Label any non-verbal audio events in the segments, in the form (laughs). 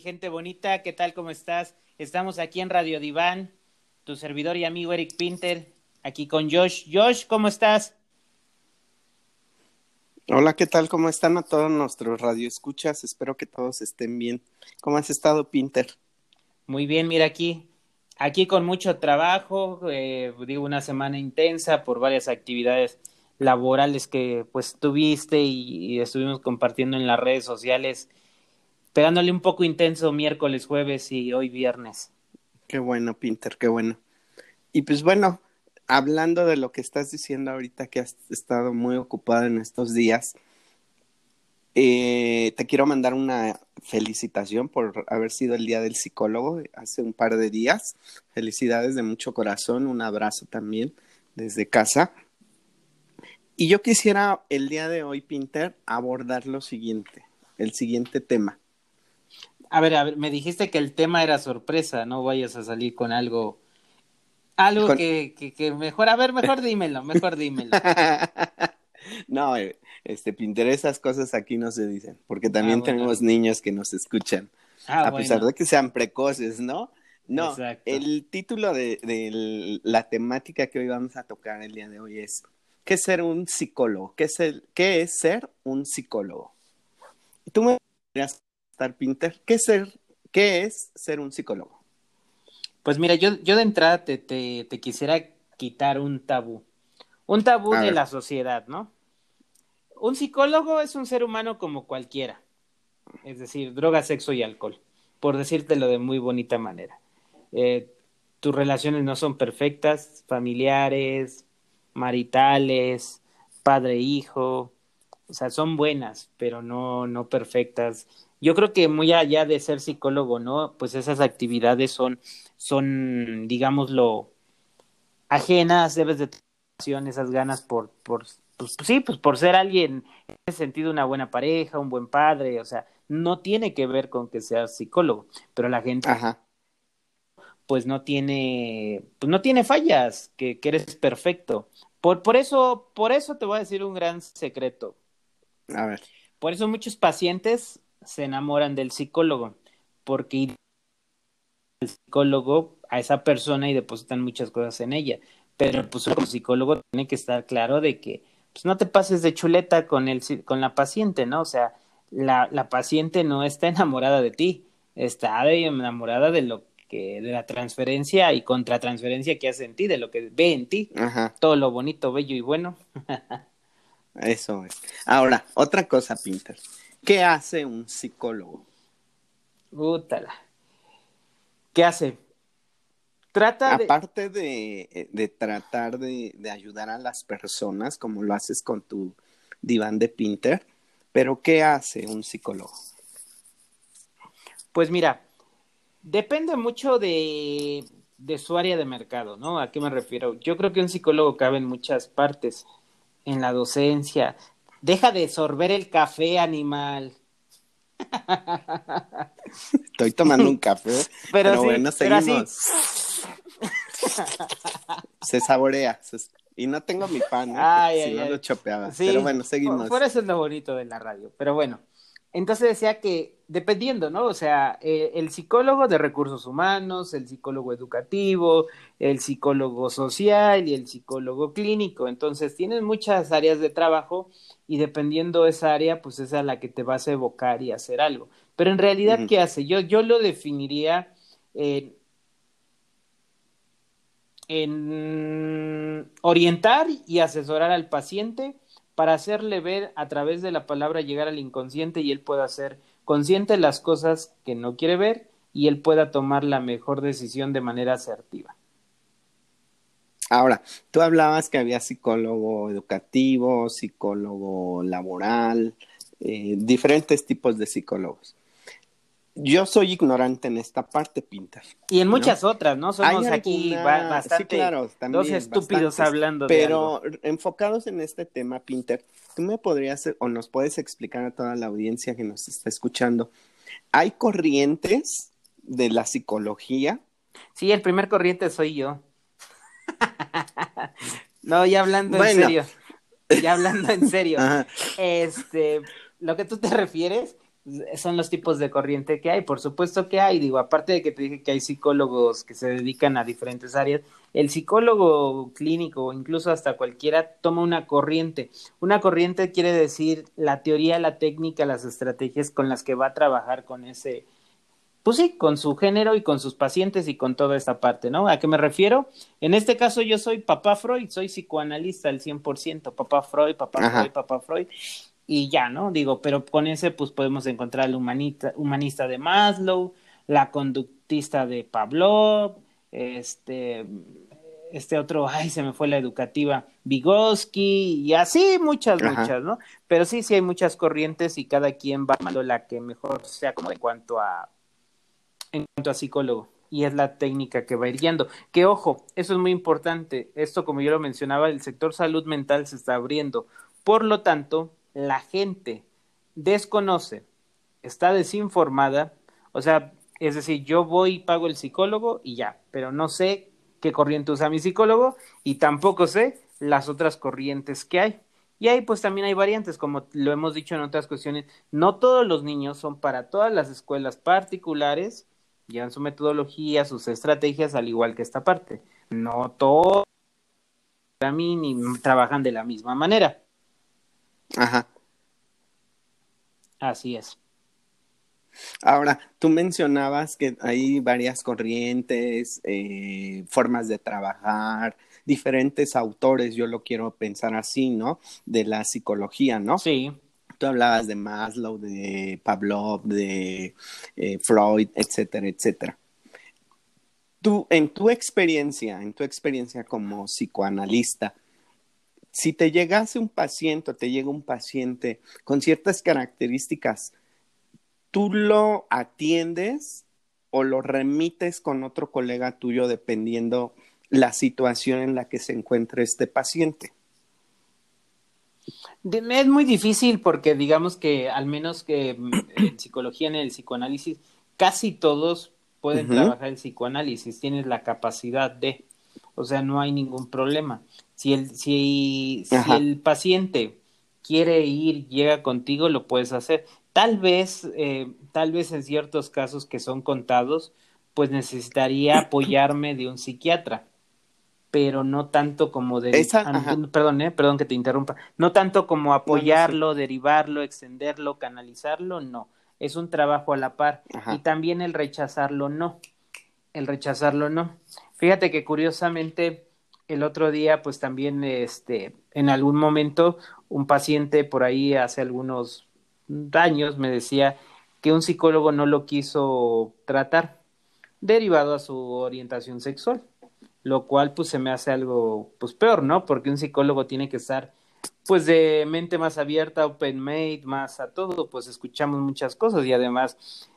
Mi gente bonita, ¿qué tal? ¿Cómo estás? Estamos aquí en Radio Diván, tu servidor y amigo Eric Pinter, aquí con Josh. Josh, ¿cómo estás? Hola, ¿qué tal? ¿Cómo están a todos nuestros radioescuchas? Espero que todos estén bien. ¿Cómo has estado, Pinter? Muy bien, mira aquí, aquí con mucho trabajo, eh, digo una semana intensa por varias actividades laborales que pues tuviste y, y estuvimos compartiendo en las redes sociales pegándole un poco intenso miércoles, jueves y hoy viernes. Qué bueno, Pinter, qué bueno. Y pues bueno, hablando de lo que estás diciendo ahorita, que has estado muy ocupado en estos días, eh, te quiero mandar una felicitación por haber sido el día del psicólogo hace un par de días. Felicidades de mucho corazón, un abrazo también desde casa. Y yo quisiera el día de hoy, Pinter, abordar lo siguiente, el siguiente tema. A ver, a ver, me dijiste que el tema era sorpresa, no vayas a salir con algo, algo con... que, que, que, mejor, a ver, mejor dímelo, mejor dímelo. (laughs) no, eh, este, Pinter, esas cosas aquí no se dicen, porque también ah, bueno. tenemos niños que nos escuchan, ah, a pesar de que sean precoces, ¿no? No, Exacto. el título de, de, la temática que hoy vamos a tocar el día de hoy es ¿qué es ser un psicólogo? ¿Qué es, el, qué es ser un psicólogo? Tú me podrías Pinter, ¿qué, ser, ¿qué es ser un psicólogo? Pues mira, yo, yo de entrada te, te, te quisiera quitar un tabú, un tabú A de ver. la sociedad, ¿no? Un psicólogo es un ser humano como cualquiera, es decir, droga, sexo y alcohol, por decírtelo de muy bonita manera. Eh, tus relaciones no son perfectas, familiares, maritales, padre-hijo, o sea, son buenas, pero no, no perfectas yo creo que muy allá de ser psicólogo, ¿no? Pues esas actividades son, son, digámoslo, ajenas, debes de tener esas ganas por, por, pues, sí, pues por ser alguien, en ese sentido, una buena pareja, un buen padre, o sea, no tiene que ver con que seas psicólogo, pero la gente, Ajá. pues no tiene, pues no tiene fallas, que, que eres perfecto. Por, por eso, por eso te voy a decir un gran secreto. A ver. Por eso muchos pacientes se enamoran del psicólogo, porque el psicólogo a esa persona y depositan muchas cosas en ella. Pero pues como psicólogo tiene que estar claro de que pues no te pases de chuleta con el con la paciente, ¿no? O sea, la, la paciente no está enamorada de ti, está enamorada de lo que, de la transferencia y contratransferencia que hace en ti, de lo que ve en ti, Ajá. todo lo bonito, bello y bueno. (laughs) Eso es. Ahora, otra cosa, Pinter. ¿Qué hace un psicólogo? Útala. ¿Qué hace? Trata de... Aparte de, de tratar de, de, ayudar a las personas, como lo haces con tu diván de Pinter, pero ¿qué hace un psicólogo? Pues mira, depende mucho de, de su área de mercado, ¿no? ¿A qué me refiero? Yo creo que un psicólogo cabe en muchas partes, en la docencia, Deja de sorber el café, animal. Estoy tomando un café, (laughs) pero, pero sí, bueno, seguimos. se saborea. Se... Y no tengo mi pan, ¿eh? si no ay. lo chopeaba. Sí, pero bueno, seguimos. Por, por, eso es lo bonito de la radio. Pero bueno, entonces decía que dependiendo, ¿no? O sea, eh, el psicólogo de recursos humanos, el psicólogo educativo, el psicólogo social y el psicólogo clínico. Entonces, tienes muchas áreas de trabajo y dependiendo esa área, pues es a la que te vas a evocar y hacer algo. Pero en realidad, uh -huh. ¿qué hace? Yo, yo lo definiría en, en orientar y asesorar al paciente para hacerle ver a través de la palabra llegar al inconsciente y él pueda ser consciente de las cosas que no quiere ver y él pueda tomar la mejor decisión de manera asertiva. Ahora, tú hablabas que había psicólogo educativo, psicólogo laboral, eh, diferentes tipos de psicólogos. Yo soy ignorante en esta parte, Pinter. Y en muchas otras, ¿no? Somos alguna... aquí bastante sí, claro, también, dos estúpidos bastantes, hablando pero de Pero enfocados en este tema, Pinter, tú me podrías o nos puedes explicar a toda la audiencia que nos está escuchando. ¿Hay corrientes de la psicología? Sí, el primer corriente soy yo. (laughs) no, ya hablando bueno. en serio. Ya hablando en serio. (laughs) este, lo que tú te refieres son los tipos de corriente que hay. Por supuesto que hay, digo, aparte de que te dije que hay psicólogos que se dedican a diferentes áreas, el psicólogo clínico, incluso hasta cualquiera, toma una corriente. Una corriente quiere decir la teoría, la técnica, las estrategias con las que va a trabajar con ese, pues sí, con su género y con sus pacientes y con toda esta parte, ¿no? ¿A qué me refiero? En este caso yo soy papá Freud, soy psicoanalista al 100%, papá Freud, papá Freud, papá Freud y ya, ¿no? Digo, pero con ese pues podemos encontrar al humanista, humanista de Maslow, la conductista de Pavlov, este, este otro, (laughs) ay, se me fue la educativa, Vygotsky, y así muchas, muchas, ¿no? Pero sí, sí hay muchas corrientes y cada quien va tomando la que mejor sea como en cuanto a, en cuanto a psicólogo. Y es la técnica que va ir guiando. Que ojo, eso es muy importante. Esto, como yo lo mencionaba, el sector salud mental se está abriendo. Por lo tanto, la gente desconoce, está desinformada, o sea, es decir, yo voy y pago el psicólogo y ya, pero no sé qué corriente usa mi psicólogo y tampoco sé las otras corrientes que hay. Y ahí pues también hay variantes, como lo hemos dicho en otras cuestiones, no todos los niños son para todas las escuelas particulares, llevan su metodología, sus estrategias, al igual que esta parte. No todos para mí ni trabajan de la misma manera. Ajá. Así es. Ahora, tú mencionabas que hay varias corrientes, eh, formas de trabajar, diferentes autores, yo lo quiero pensar así, ¿no? De la psicología, ¿no? Sí. Tú hablabas de Maslow, de Pavlov, de eh, Freud, etcétera, etcétera. Tú, en tu experiencia, en tu experiencia como psicoanalista, si te llegase un paciente o te llega un paciente con ciertas características, ¿tú lo atiendes o lo remites con otro colega tuyo dependiendo la situación en la que se encuentre este paciente? Es muy difícil porque digamos que al menos que mm, en psicología, en el psicoanálisis, casi todos pueden trabajar el psicoanálisis, tienes la capacidad de, o sea, no hay ningún problema. Si el, si, si el paciente quiere ir, llega contigo, lo puedes hacer. Tal vez, eh, tal vez en ciertos casos que son contados, pues necesitaría (clears throat) apoyarme de un psiquiatra, pero no tanto como de, perdón, eh, perdón que te interrumpa, no tanto como apoyarlo, derivarlo, extenderlo, canalizarlo, no, es un trabajo a la par. Y también el rechazarlo no, el rechazarlo no. Fíjate que curiosamente el otro día, pues también, este, en algún momento, un paciente por ahí hace algunos años me decía que un psicólogo no lo quiso tratar, derivado a su orientación sexual, lo cual pues se me hace algo pues peor, ¿no? Porque un psicólogo tiene que estar pues de mente más abierta, open made, más a todo, pues escuchamos muchas cosas y además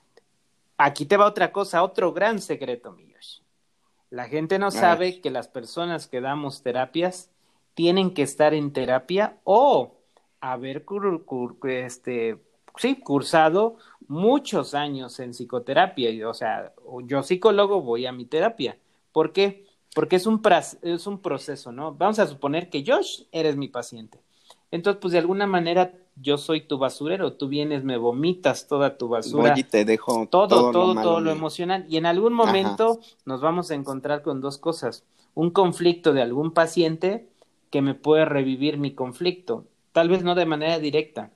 aquí te va otra cosa, otro gran secreto, míos. La gente no sabe que las personas que damos terapias tienen que estar en terapia o haber este, sí, cursado muchos años en psicoterapia. O sea, yo psicólogo voy a mi terapia. ¿Por qué? Porque es un, es un proceso, ¿no? Vamos a suponer que Josh eres mi paciente. Entonces, pues de alguna manera yo soy tu basurero, tú vienes, me vomitas toda tu basura. y te dejo todo, todo, todo, lo, todo lo emocional. Y en algún momento nos vamos a encontrar con dos cosas. Un conflicto de algún paciente que me puede revivir mi conflicto. Tal vez no de manera directa,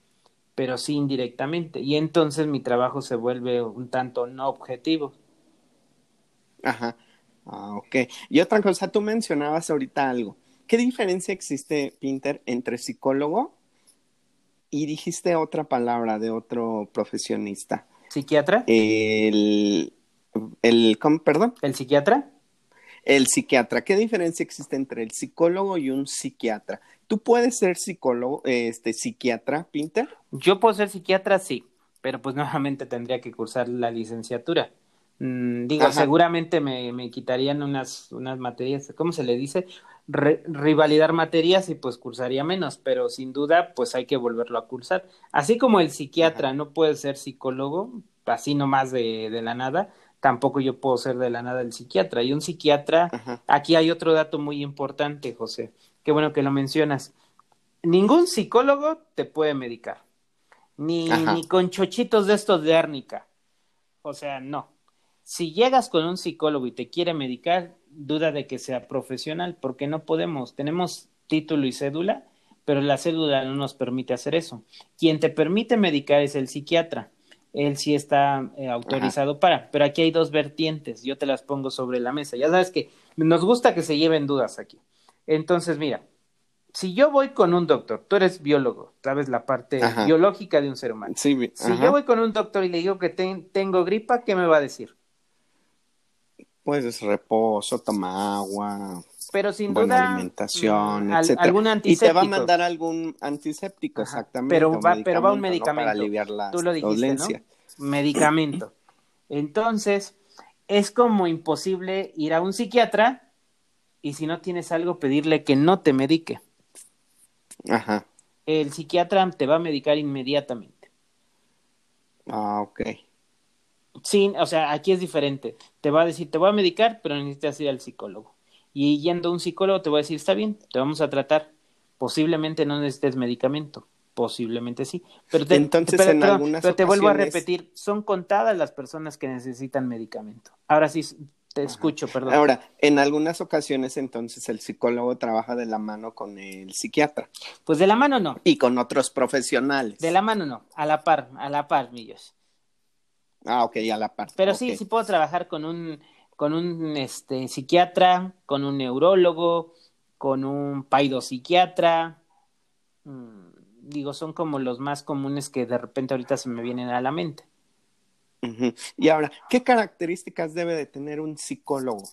pero sí indirectamente. Y entonces mi trabajo se vuelve un tanto no objetivo. Ajá. Ah, ok. Y otra cosa, tú mencionabas ahorita algo. ¿Qué diferencia existe, Pinter, entre psicólogo y dijiste otra palabra de otro profesionista. ¿Psiquiatra? El, el ¿cómo, perdón? ¿El psiquiatra? El psiquiatra. ¿Qué diferencia existe entre el psicólogo y un psiquiatra? ¿Tú puedes ser psicólogo, este, psiquiatra, Pinter? Yo puedo ser psiquiatra, sí, pero pues (laughs) nuevamente tendría que cursar la licenciatura. Mm, digo, seguramente me, me, quitarían unas, unas materias, ¿cómo se le dice? Rivalidar materias y pues cursaría menos, pero sin duda pues hay que volverlo a cursar. Así como el psiquiatra no puede ser psicólogo, así nomás de, de la nada, tampoco yo puedo ser de la nada el psiquiatra. Y un psiquiatra, aquí hay otro dato muy importante, José, qué bueno que lo mencionas. Ningún psicólogo te puede medicar. ni, ni con chochitos de estos de árnica. O sea, no. Si llegas con un psicólogo y te quiere medicar, duda de que sea profesional, porque no podemos. Tenemos título y cédula, pero la cédula no nos permite hacer eso. Quien te permite medicar es el psiquiatra. Él sí está eh, autorizado para, pero aquí hay dos vertientes, yo te las pongo sobre la mesa. Ya sabes que nos gusta que se lleven dudas aquí. Entonces, mira, si yo voy con un doctor, tú eres biólogo, sabes la parte biológica de un ser humano. si yo voy con un doctor y le digo que tengo gripa, ¿qué me va a decir? Pues reposo, toma agua, pero sin buena alimentación, mm, etcétera. Y te va a mandar algún antiséptico, exactamente. Pero va, pero va un medicamento. Para aliviar la Tú lo dijiste, Medicamento. Entonces, es como imposible ir a un psiquiatra y si no tienes algo, pedirle que no te medique. Ajá. El psiquiatra te va a medicar inmediatamente. Ah, ok. Sí, o sea, aquí es diferente. Te va a decir, te voy a medicar, pero necesitas ir al psicólogo. Y yendo a un psicólogo te voy a decir, está bien, te vamos a tratar. Posiblemente no necesites medicamento, posiblemente sí. Pero te, Entonces, en algunas pero te vuelvo a repetir, son contadas las personas que necesitan medicamento. Ahora sí, te escucho, perdón. Ahora, en algunas ocasiones entonces el psicólogo trabaja de la mano con el psiquiatra. Pues de la mano no. Y con otros profesionales. De la mano no, a la par, a la par, millos. Ah, ok, a la par. Pero sí, sí puedo trabajar con un con un este, psiquiatra, con un neurólogo, con un paidopsiquiatra. Mm, digo, son como los más comunes que de repente ahorita se me vienen a la mente. Y ahora, ¿qué características debe de tener un psicólogo?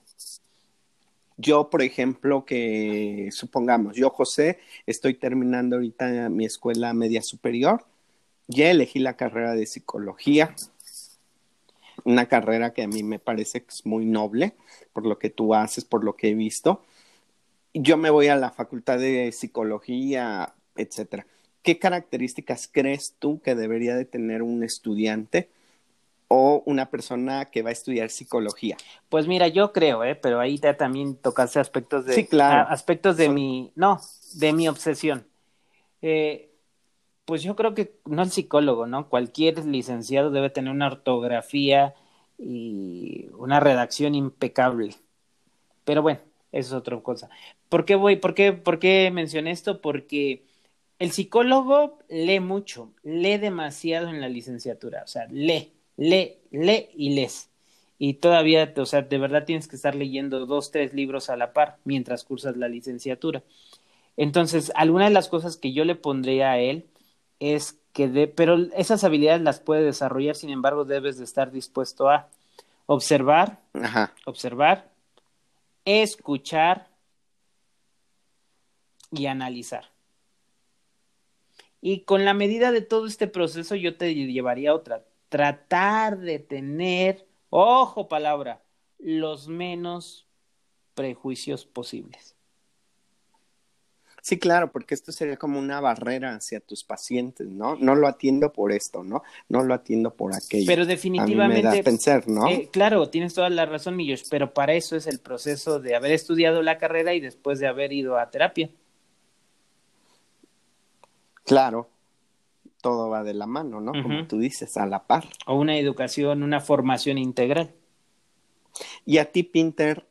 Yo, por ejemplo, que supongamos, yo, José, estoy terminando ahorita mi escuela media superior, ya elegí la carrera de psicología, una carrera que a mí me parece que es muy noble por lo que tú haces, por lo que he visto. Yo me voy a la facultad de psicología, etcétera. ¿Qué características crees tú que debería de tener un estudiante o una persona que va a estudiar psicología? Pues mira, yo creo, ¿eh? pero ahí te también tocaste aspectos de sí, claro. aspectos de mi no, de mi obsesión. Eh, pues yo creo que no el psicólogo, ¿no? Cualquier licenciado debe tener una ortografía y una redacción impecable. Pero bueno, eso es otra cosa. ¿Por qué voy? ¿Por qué, por qué mencioné esto? Porque el psicólogo lee mucho, lee demasiado en la licenciatura, o sea, lee, lee, lee y lees. Y todavía, o sea, de verdad tienes que estar leyendo dos, tres libros a la par mientras cursas la licenciatura. Entonces, algunas de las cosas que yo le pondría a él es que de, pero esas habilidades las puede desarrollar, sin embargo, debes de estar dispuesto a observar, observar, escuchar y analizar. Y con la medida de todo este proceso yo te llevaría otra, tratar de tener, ojo palabra, los menos prejuicios posibles. Sí, claro, porque esto sería como una barrera hacia tus pacientes, ¿no? No lo atiendo por esto, ¿no? No lo atiendo por aquello. Pero definitivamente. A pensar, ¿no? Eh, claro, tienes toda la razón, Millos, pero para eso es el proceso de haber estudiado la carrera y después de haber ido a terapia. Claro, todo va de la mano, ¿no? Como tú dices, a la par. O una educación, una formación integral. Y a ti, Pinter,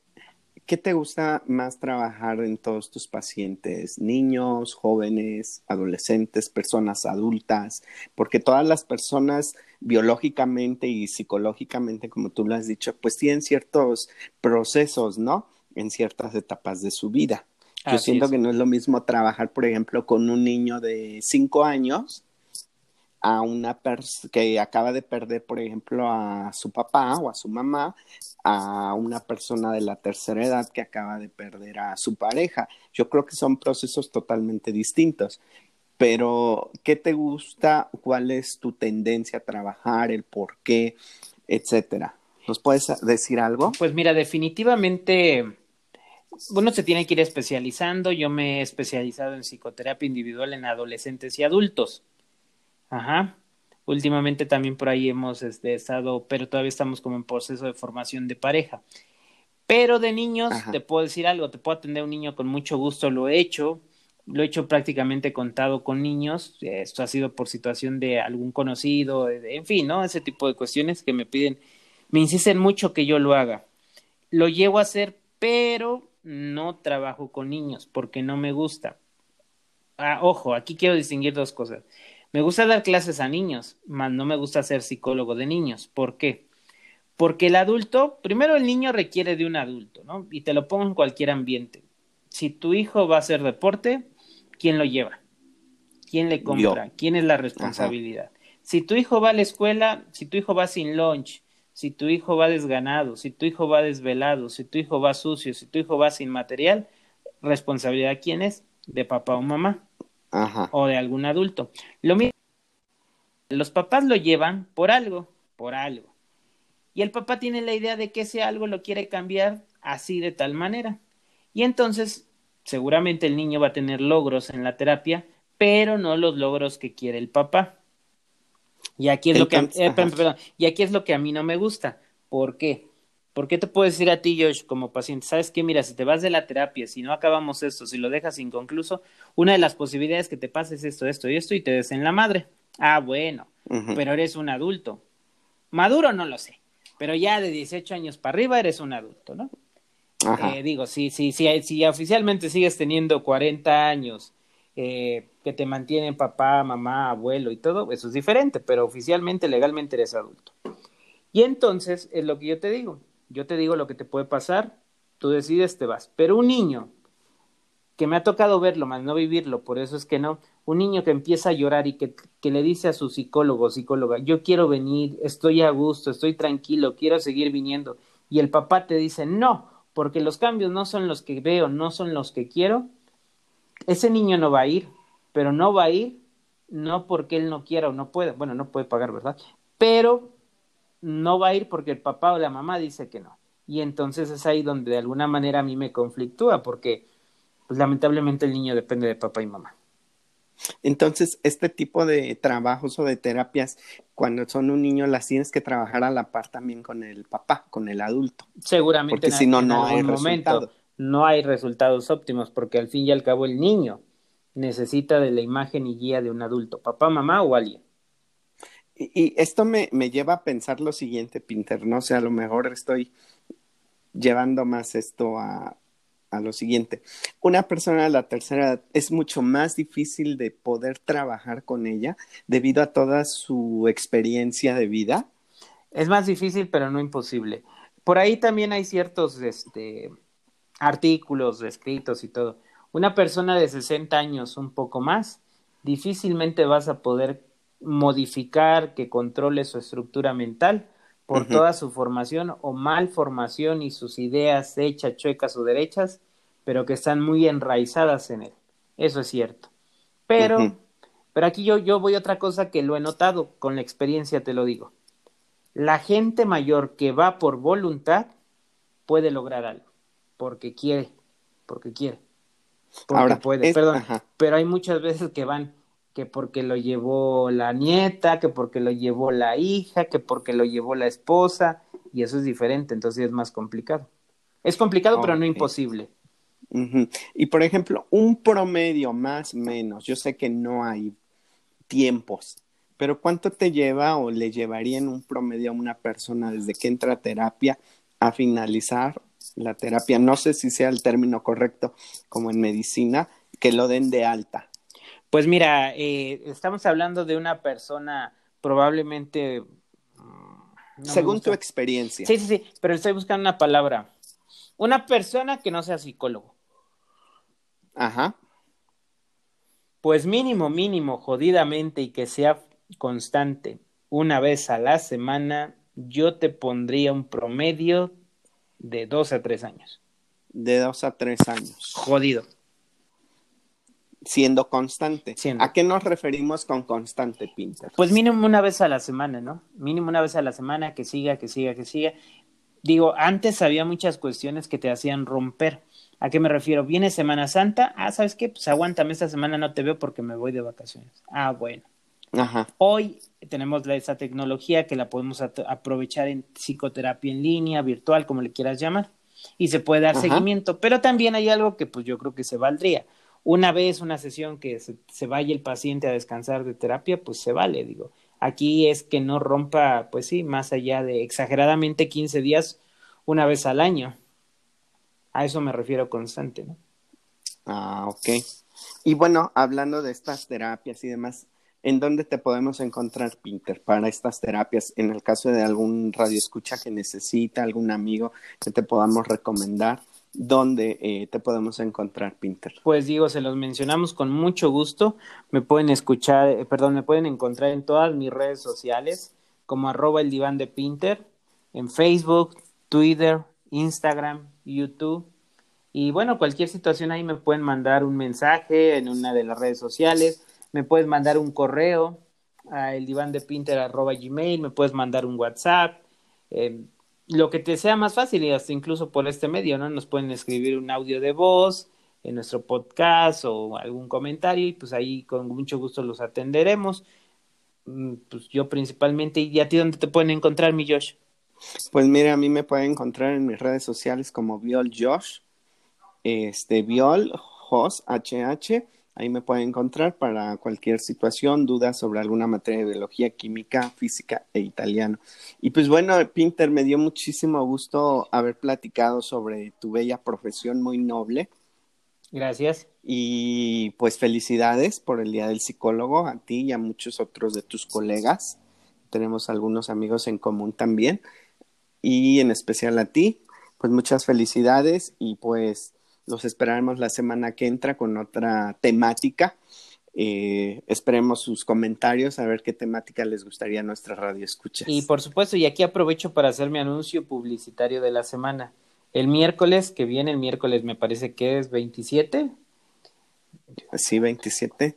¿Qué te gusta más trabajar en todos tus pacientes? Niños, jóvenes, adolescentes, personas adultas, porque todas las personas biológicamente y psicológicamente, como tú lo has dicho, pues tienen ciertos procesos, ¿no? En ciertas etapas de su vida. Yo siento que no es lo mismo trabajar, por ejemplo, con un niño de cinco años a una persona que acaba de perder, por ejemplo, a su papá o a su mamá, a una persona de la tercera edad que acaba de perder a su pareja. Yo creo que son procesos totalmente distintos. Pero, ¿qué te gusta? ¿Cuál es tu tendencia a trabajar? ¿El por qué? Etcétera. ¿Nos puedes decir algo? Pues mira, definitivamente uno se tiene que ir especializando. Yo me he especializado en psicoterapia individual en adolescentes y adultos. Ajá. Últimamente también por ahí hemos este, estado, pero todavía estamos como en proceso de formación de pareja. Pero de niños, te puedo decir algo, te puedo atender a un niño con mucho gusto, lo he hecho, lo he hecho prácticamente contado con niños, esto ha sido por situación de algún conocido, en fin, ¿no? Ese tipo de cuestiones que me piden, me insisten mucho que yo lo haga. Lo llevo a hacer, pero no trabajo con niños porque no me gusta. Ah, ojo, aquí quiero distinguir dos cosas. Me gusta dar clases a niños, mas no me gusta ser psicólogo de niños. ¿Por qué? Porque el adulto, primero el niño requiere de un adulto, ¿no? Y te lo pongo en cualquier ambiente. Si tu hijo va a hacer deporte, ¿quién lo lleva? ¿Quién le compra? ¿Quién es la responsabilidad? Si tu hijo va a la escuela, si tu hijo va sin lunch, si tu hijo va desganado, si tu hijo va desvelado, si tu hijo va sucio, si tu hijo va sin material, responsabilidad quién es? De papá o mamá. Ajá. O de algún adulto. Lo mismo, los papás lo llevan por algo, por algo. Y el papá tiene la idea de que ese algo lo quiere cambiar así de tal manera. Y entonces seguramente el niño va a tener logros en la terapia, pero no los logros que quiere el papá. Y aquí es lo que eh, y aquí es lo que a mí no me gusta. ¿Por qué? ¿Por qué te puedo decir a ti, Josh, como paciente? ¿Sabes qué? Mira, si te vas de la terapia, si no acabamos esto, si lo dejas inconcluso, una de las posibilidades que te pases es esto, esto y esto y te des en la madre. Ah, bueno, pero eres un adulto. Maduro no lo sé, pero ya de 18 años para arriba eres un adulto, ¿no? Eh, digo, si, si, si, si oficialmente sigues teniendo 40 años, eh, que te mantienen papá, mamá, abuelo y todo, eso es diferente, pero oficialmente, legalmente eres adulto. Y entonces es lo que yo te digo. Yo te digo lo que te puede pasar, tú decides, te vas. Pero un niño que me ha tocado verlo, más no vivirlo, por eso es que no, un niño que empieza a llorar y que, que le dice a su psicólogo psicóloga, yo quiero venir, estoy a gusto, estoy tranquilo, quiero seguir viniendo, y el papá te dice, no, porque los cambios no son los que veo, no son los que quiero, ese niño no va a ir, pero no va a ir no porque él no quiera o no pueda, bueno, no puede pagar, ¿verdad? Pero no va a ir porque el papá o la mamá dice que no. Y entonces es ahí donde de alguna manera a mí me conflictúa, porque pues, lamentablemente el niño depende de papá y mamá. Entonces, este tipo de trabajos o de terapias, cuando son un niño, las tienes que trabajar a la par también con el papá, con el adulto. Seguramente. Porque si no, no hay momento no hay resultados óptimos, porque al fin y al cabo el niño necesita de la imagen y guía de un adulto, papá, mamá o alguien. Y, esto me, me, lleva a pensar lo siguiente, Pinter, no sé, a lo mejor estoy llevando más esto a, a lo siguiente. Una persona de la tercera edad es mucho más difícil de poder trabajar con ella debido a toda su experiencia de vida. Es más difícil, pero no imposible. Por ahí también hay ciertos este, artículos escritos y todo. Una persona de 60 años, un poco más, difícilmente vas a poder modificar que controle su estructura mental por toda su formación o malformación y sus ideas hechas, chuecas o derechas, pero que están muy enraizadas en él. Eso es cierto. Pero, pero aquí yo, yo voy a otra cosa que lo he notado, con la experiencia te lo digo. La gente mayor que va por voluntad puede lograr algo, porque quiere, porque quiere, porque Ahora, puede, perdón, pero hay muchas veces que van que porque lo llevó la nieta, que porque lo llevó la hija, que porque lo llevó la esposa, y eso es diferente, entonces es más complicado. Es complicado, pero no imposible. Y por ejemplo, un promedio más menos, yo sé que no hay tiempos, pero ¿cuánto te lleva o le llevaría en un promedio a una persona desde que entra a terapia a finalizar la terapia? No sé si sea el término correcto como en medicina, que lo den de alta. Pues mira, eh, estamos hablando de una persona probablemente... Mm, Según tu experiencia. Sí, sí, sí, pero estoy buscando una palabra. Una persona que no sea psicólogo. Ajá. Pues mínimo, mínimo, jodidamente y que sea constante, una vez a la semana, yo te pondría un promedio de dos a tres años. De dos a tres años. Jodido siendo constante. ¿A qué nos referimos con constante, Pinter? Pues mínimo una vez a la semana, ¿no? Mínimo una vez a la semana, que siga, que siga, que siga. Digo, antes había muchas cuestiones que te hacían romper. ¿A qué me refiero? Viene Semana Santa, ah, ¿sabes qué? Pues aguántame, esta semana no te veo porque me voy de vacaciones. Ah, bueno. Ajá. Hoy tenemos esa tecnología que la podemos aprovechar en psicoterapia en línea, virtual, como le quieras llamar, y se puede dar seguimiento, pero también hay algo que pues yo creo que se valdría una vez una sesión que se, vaya el paciente a descansar de terapia, pues se vale, digo. Aquí es que no rompa, pues sí, más allá de exageradamente 15 días una vez al año. A eso me refiero constante, ¿no? Ah, ok. Y bueno, hablando de estas terapias y demás, ¿en dónde te podemos encontrar, Pinter, para estas terapias? En el caso de algún radioescucha que necesita, algún amigo que te podamos recomendar. ¿Dónde eh, te podemos encontrar, Pinter? Pues digo, se los mencionamos con mucho gusto. Me pueden escuchar, eh, perdón, me pueden encontrar en todas mis redes sociales como arroba el diván de Pinter, en Facebook, Twitter, Instagram, YouTube. Y bueno, cualquier situación ahí me pueden mandar un mensaje en una de las redes sociales, me puedes mandar un correo a el diván de Pinter arroba gmail, me puedes mandar un WhatsApp. Eh, lo que te sea más fácil y hasta incluso por este medio, ¿no? Nos pueden escribir un audio de voz en nuestro podcast o algún comentario y pues ahí con mucho gusto los atenderemos. Mm, pues yo principalmente, ¿y a ti dónde te pueden encontrar, mi Josh? Pues mira, a mí me pueden encontrar en mis redes sociales como Viol Josh, este Viol Jos HH Ahí me pueden encontrar para cualquier situación, dudas sobre alguna materia de biología, química, física e italiano. Y pues bueno, Pinter, me dio muchísimo gusto haber platicado sobre tu bella profesión muy noble. Gracias. Y pues felicidades por el Día del Psicólogo, a ti y a muchos otros de tus colegas. Tenemos algunos amigos en común también. Y en especial a ti, pues muchas felicidades y pues los esperaremos la semana que entra con otra temática. Eh, esperemos sus comentarios a ver qué temática les gustaría a nuestra radio escuchas. Y por supuesto, y aquí aprovecho para hacer mi anuncio publicitario de la semana. El miércoles que viene, el miércoles me parece que es 27. Sí, 27.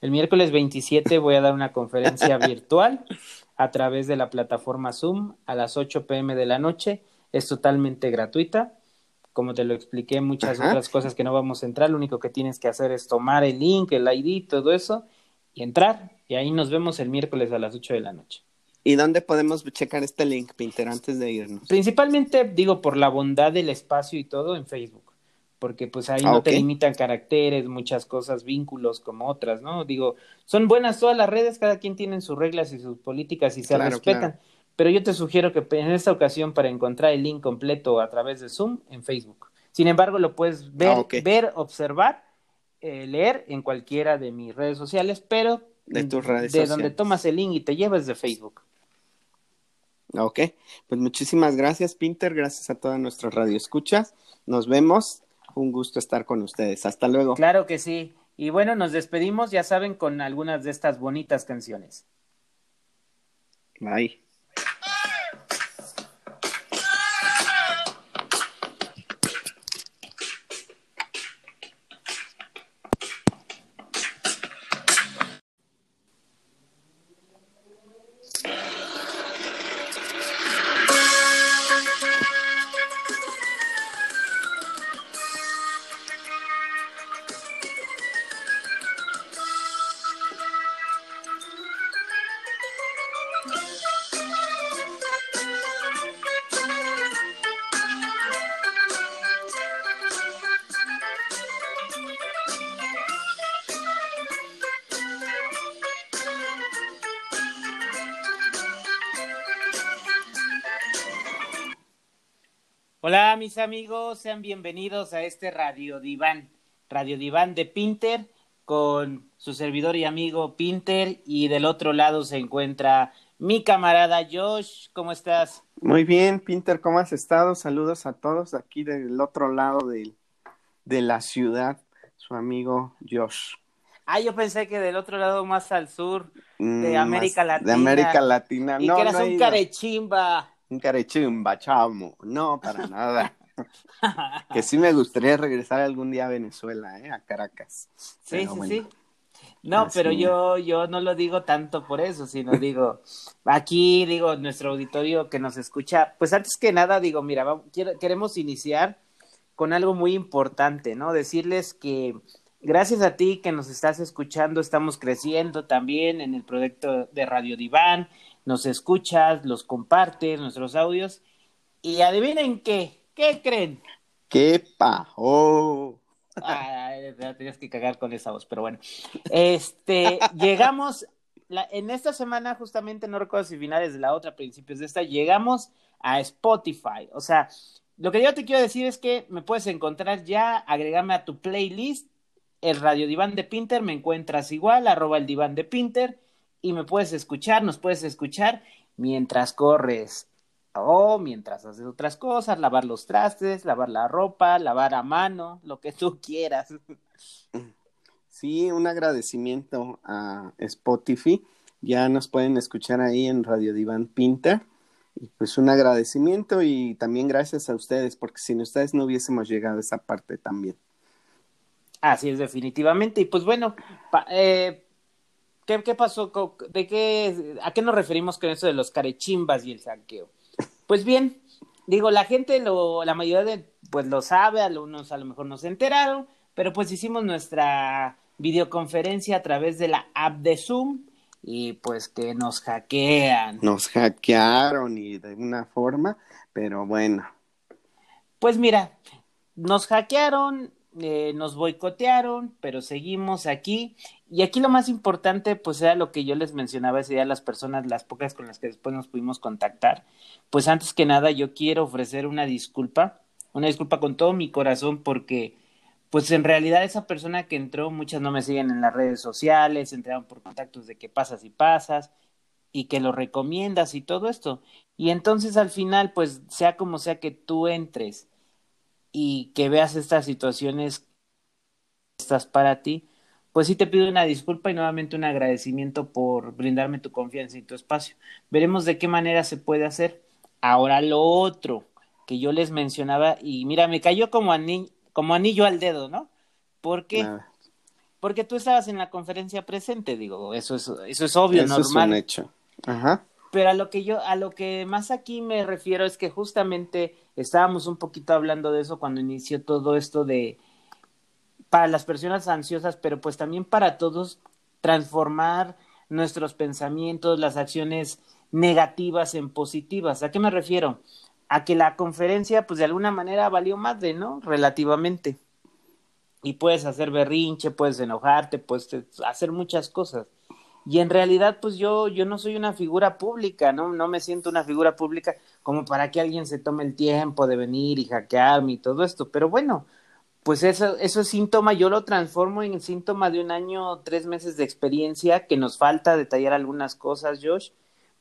El miércoles 27 voy a dar una conferencia (laughs) virtual a través de la plataforma Zoom a las 8 pm de la noche. Es totalmente gratuita como te lo expliqué, muchas otras cosas que no vamos a entrar, lo único que tienes que hacer es tomar el link, el ID, todo eso, y entrar, y ahí nos vemos el miércoles a las 8 de la noche. ¿Y dónde podemos checar este link, Pinter, antes de irnos? Principalmente, digo, por la bondad del espacio y todo en Facebook, porque pues ahí no te limitan caracteres, muchas cosas, vínculos como otras, ¿no? Digo, son buenas todas las redes, cada quien tiene sus reglas y sus políticas y se respetan. Pero yo te sugiero que en esta ocasión para encontrar el link completo a través de Zoom en Facebook. Sin embargo, lo puedes ver, ah, ver observar, eh, leer en cualquiera de mis redes sociales, pero de, tus redes de donde tomas el link y te llevas de Facebook. Ok, pues muchísimas gracias, Pinter. Gracias a toda nuestra radio escuchas. Nos vemos. Un gusto estar con ustedes. Hasta luego. Claro que sí. Y bueno, nos despedimos, ya saben, con algunas de estas bonitas canciones. Bye. Hola mis amigos, sean bienvenidos a este Radio Diván, Radio Diván de Pinter con su servidor y amigo Pinter y del otro lado se encuentra mi camarada Josh, ¿cómo estás? Muy bien, Pinter, ¿cómo has estado? Saludos a todos aquí del otro lado de, de la ciudad, su amigo Josh. Ah, yo pensé que del otro lado más al sur de mm, América Latina. De América Latina, y que eras un carechimba un carechimba, chamo. No, para (laughs) nada. que sí me gustaría regresar algún día a Venezuela, ¿eh? a Caracas. Sí, sí, sí. No, pero yo, yo no lo digo tanto por eso, sino digo, aquí digo, nuestro auditorio que nos escucha, pues antes que nada digo, mira, queremos iniciar con algo muy importante, ¿no? Decirles que gracias a ti que nos estás escuchando, estamos creciendo también en el proyecto de Radio Diván, nos escuchas, los compartes, nuestros audios. Y adivinen qué, ¿qué creen? ¿Qué pasó? Ah, tenías que cagar con esa voz, pero bueno. Este, (laughs) llegamos, en esta semana justamente, no recuerdo si finales de la otra, principios de esta, llegamos a Spotify. O sea, lo que yo te quiero decir es que me puedes encontrar ya, agregarme a tu playlist, el Radio Diván de Pinter, me encuentras igual, arroba el diván de Pinter, y me puedes escuchar, nos puedes escuchar mientras corres o mientras haces otras cosas, lavar los trastes, lavar la ropa, lavar a mano, lo que tú quieras. (laughs) Sí, un agradecimiento a Spotify. Ya nos pueden escuchar ahí en Radio Diván Pinter. Y pues un agradecimiento y también gracias a ustedes, porque sin ustedes no hubiésemos llegado a esa parte también. Así es, definitivamente. Y pues bueno, eh, ¿qué, ¿qué, pasó? ¿De qué, ¿A qué nos referimos con eso de los carechimbas y el saqueo? Pues bien, digo, la gente, lo, la mayoría de, pues lo sabe, algunos a lo mejor no se enteraron, pero pues hicimos nuestra videoconferencia a través de la app de Zoom y pues que nos hackean. Nos hackearon y de una forma, pero bueno. Pues mira, nos hackearon, eh, nos boicotearon, pero seguimos aquí. Y aquí lo más importante, pues era lo que yo les mencionaba ese día las personas, las pocas con las que después nos pudimos contactar. Pues antes que nada, yo quiero ofrecer una disculpa, una disculpa con todo mi corazón, porque pues en realidad esa persona que entró, muchas no me siguen en las redes sociales, entraron por contactos de que pasas y pasas y que lo recomiendas y todo esto. Y entonces al final, pues sea como sea que tú entres y que veas estas situaciones estas para ti, pues sí te pido una disculpa y nuevamente un agradecimiento por brindarme tu confianza y tu espacio. Veremos de qué manera se puede hacer. Ahora lo otro que yo les mencionaba y mira, me cayó como a niño como anillo al dedo, ¿no? ¿Por qué? Porque tú estabas en la conferencia presente, digo, eso es, eso es obvio, eso normal. Es un hecho. Ajá. Pero a lo que yo, a lo que más aquí me refiero es que justamente estábamos un poquito hablando de eso cuando inició todo esto de para las personas ansiosas, pero pues también para todos transformar nuestros pensamientos, las acciones negativas en positivas. ¿A qué me refiero? a que la conferencia, pues de alguna manera valió más de, ¿no? Relativamente. Y puedes hacer berrinche, puedes enojarte, puedes hacer muchas cosas. Y en realidad, pues yo, yo no soy una figura pública, ¿no? No me siento una figura pública como para que alguien se tome el tiempo de venir y hackearme y todo esto. Pero bueno, pues eso, eso es síntoma, yo lo transformo en síntoma de un año, tres meses de experiencia, que nos falta detallar algunas cosas, Josh,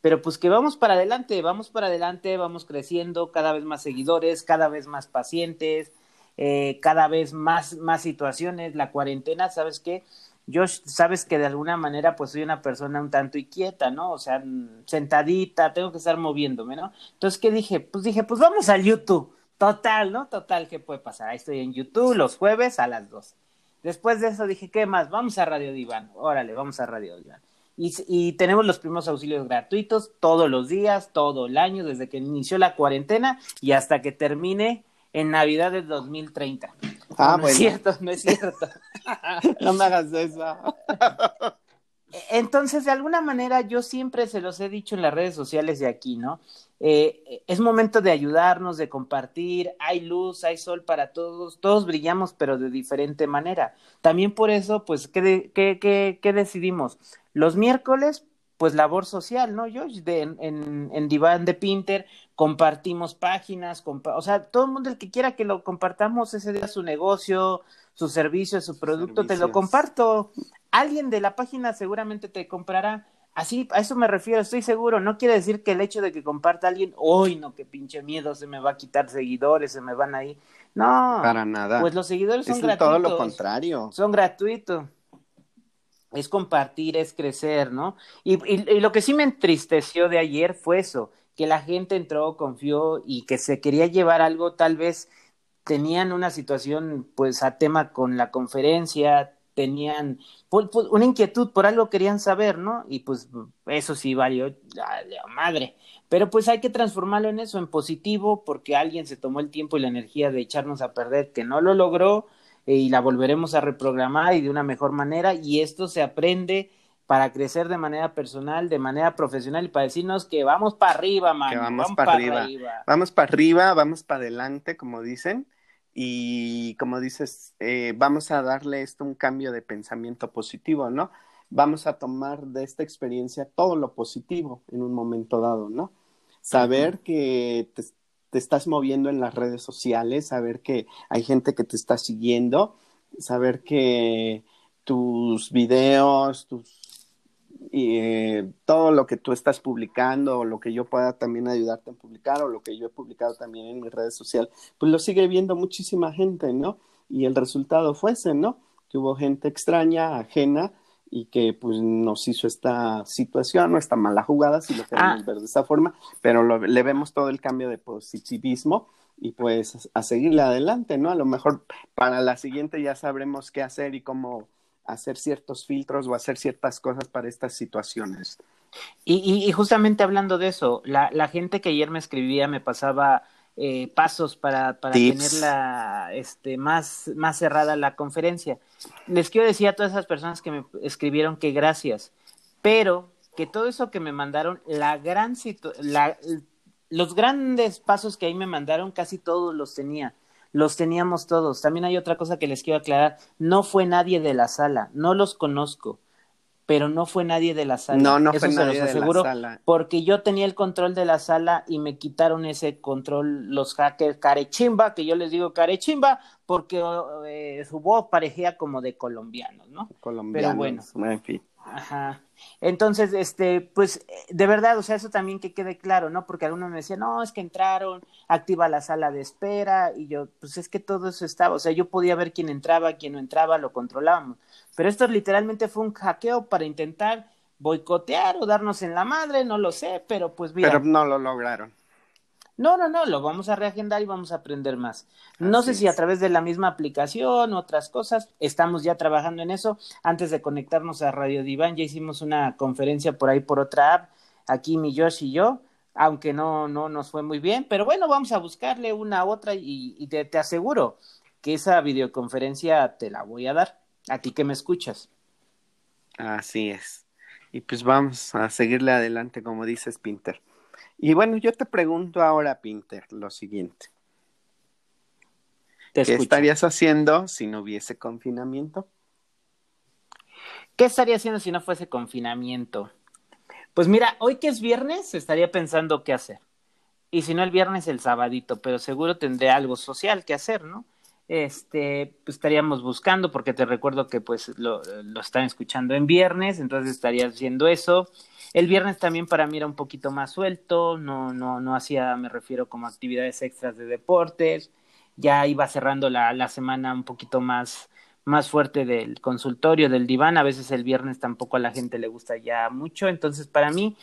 pero pues que vamos para adelante, vamos para adelante, vamos creciendo, cada vez más seguidores, cada vez más pacientes, eh, cada vez más, más situaciones, la cuarentena, ¿sabes qué? Yo sabes que de alguna manera pues soy una persona un tanto inquieta, ¿no? O sea, sentadita, tengo que estar moviéndome, ¿no? Entonces, ¿qué dije? Pues dije, pues vamos al YouTube. Total, ¿no? Total, ¿qué puede pasar? Ahí estoy en YouTube los jueves a las dos. Después de eso dije, ¿qué más? Vamos a Radio Diván. Órale, vamos a Radio Diván. Y, tenemos los primeros auxilios gratuitos todos los días, todo el año, desde que inició la cuarentena y hasta que termine en Navidad del 2030. Ah, no, es cierto, no es cierto. (laughs) no me hagas eso. (laughs) Entonces, de alguna manera, yo siempre se los he dicho en las redes sociales de aquí, ¿no? Eh, es momento de ayudarnos, de compartir, hay luz, hay sol para todos, todos brillamos, pero de diferente manera. También por eso, pues, ¿qué, qué, qué, qué decidimos? Los miércoles, pues labor social, ¿no? Yo de, en, en, Diván de Pinter compartimos páginas, o sea, todo el mundo el que quiera que lo compartamos ese día su negocio, su servicio, su producto, te lo comparto. Alguien de la página seguramente te comprará. Así, a eso me refiero, estoy seguro. No quiere decir que el hecho de que comparta alguien, hoy no, que pinche miedo, se me va a quitar seguidores, se me van ahí. No. Para nada. Pues los seguidores son gratuitos. todo lo contrario. Son gratuitos es compartir, es crecer, ¿no? Y, y, lo que sí me entristeció de ayer fue eso, que la gente entró, confió y que se quería llevar algo, tal vez tenían una situación, pues, a tema con la conferencia, tenían una inquietud por algo querían saber, ¿no? Y pues eso sí valió madre. Pero pues hay que transformarlo en eso, en positivo, porque alguien se tomó el tiempo y la energía de echarnos a perder, que no lo logró, eh, y la volveremos a reprogramar y de una mejor manera y esto se aprende para crecer de manera personal, de manera profesional y para decirnos que vamos para arriba, man. vamos, para arriba. Vamos para arriba, vamos para adelante, como dicen. y como dices, eh, vamos a darle esto un cambio de pensamiento positivo, ¿no? Vamos a tomar de esta experiencia todo lo positivo en un momento dado, ¿no? Saber que te, te estás moviendo en las redes sociales, saber que hay gente que te está siguiendo, saber que tus videos, eh, todo lo que tú estás publicando o lo que yo pueda también ayudarte a publicar o lo que yo he publicado también en mis redes sociales, pues lo sigue viendo muchísima gente, ¿no? Y el resultado fue ese, ¿no? Que hubo gente extraña, ajena y que pues nos hizo esta situación o esta mala jugada, si lo queremos ah. ver de esa forma, pero le vemos todo el cambio de positivismo y pues a seguirle adelante, ¿no? A lo mejor para la siguiente ya sabremos qué hacer y cómo hacer ciertos filtros o hacer ciertas cosas para estas situaciones. Y, y, justamente hablando de eso, la, la, gente que ayer me escribía me pasaba eh, pasos para, para tenerla este, más, más cerrada la conferencia. Les quiero decir a todas esas personas que me escribieron que gracias, pero que todo eso que me mandaron, la gran la, los grandes pasos que ahí me mandaron, casi todos los tenía los teníamos todos. También hay otra cosa que les quiero aclarar, no fue nadie de la sala, no los conozco, pero no fue nadie de la sala. No, no fue nadie de la sala. Porque yo tenía el control de la sala y me quitaron ese control los hackers carechimba, que yo les digo carechimba, porque eh, su voz parecía como de colombianos, ¿no? Colombianos, pero bueno. En fin. Ajá. Entonces, este, pues, de verdad, o sea, eso también que quede claro, ¿no? Porque algunos me decían, no, es que entraron, activa la sala de espera, y yo, pues es que todo eso estaba, o sea, yo podía ver quién entraba, quién no entraba, lo controlábamos. Pero esto literalmente fue un hackeo para intentar boicotear o darnos en la madre, no lo sé, pero pues mira. Pero no lo lograron. No, no, no, lo vamos a reagendar y vamos a aprender más. No sé si a través de la misma aplicación, otras cosas, estamos ya trabajando en eso. Antes de conectarnos a Radio Diván, ya hicimos una conferencia por ahí por otra app, aquí mi Josh y yo, aunque no, no nos fue muy bien, pero bueno, vamos a buscarle una a otra y, te, te aseguro que esa videoconferencia te la voy a dar, a ti que me escuchas. Así es. Y pues vamos a seguirle adelante, como dices, Pinter. Y bueno, yo te pregunto ahora, Pinter, lo siguiente. ¿Qué estarías haciendo si no hubiese confinamiento? ¿Qué estaría haciendo si no fuese confinamiento? Pues mira, hoy que es viernes, estaría pensando qué hacer. Y si no el viernes, el sabadito, pero seguro tendré algo social que hacer, ¿no? Este, pues estaríamos buscando, porque te recuerdo que pues lo, lo están escuchando en viernes, entonces estaría haciendo eso. El viernes también para mí era un poquito más suelto, no, no, no hacía, me refiero como actividades extras de deportes, ya iba cerrando la, la semana un poquito más, más fuerte del consultorio, del diván, a veces el viernes tampoco a la gente le gusta ya mucho, entonces para mí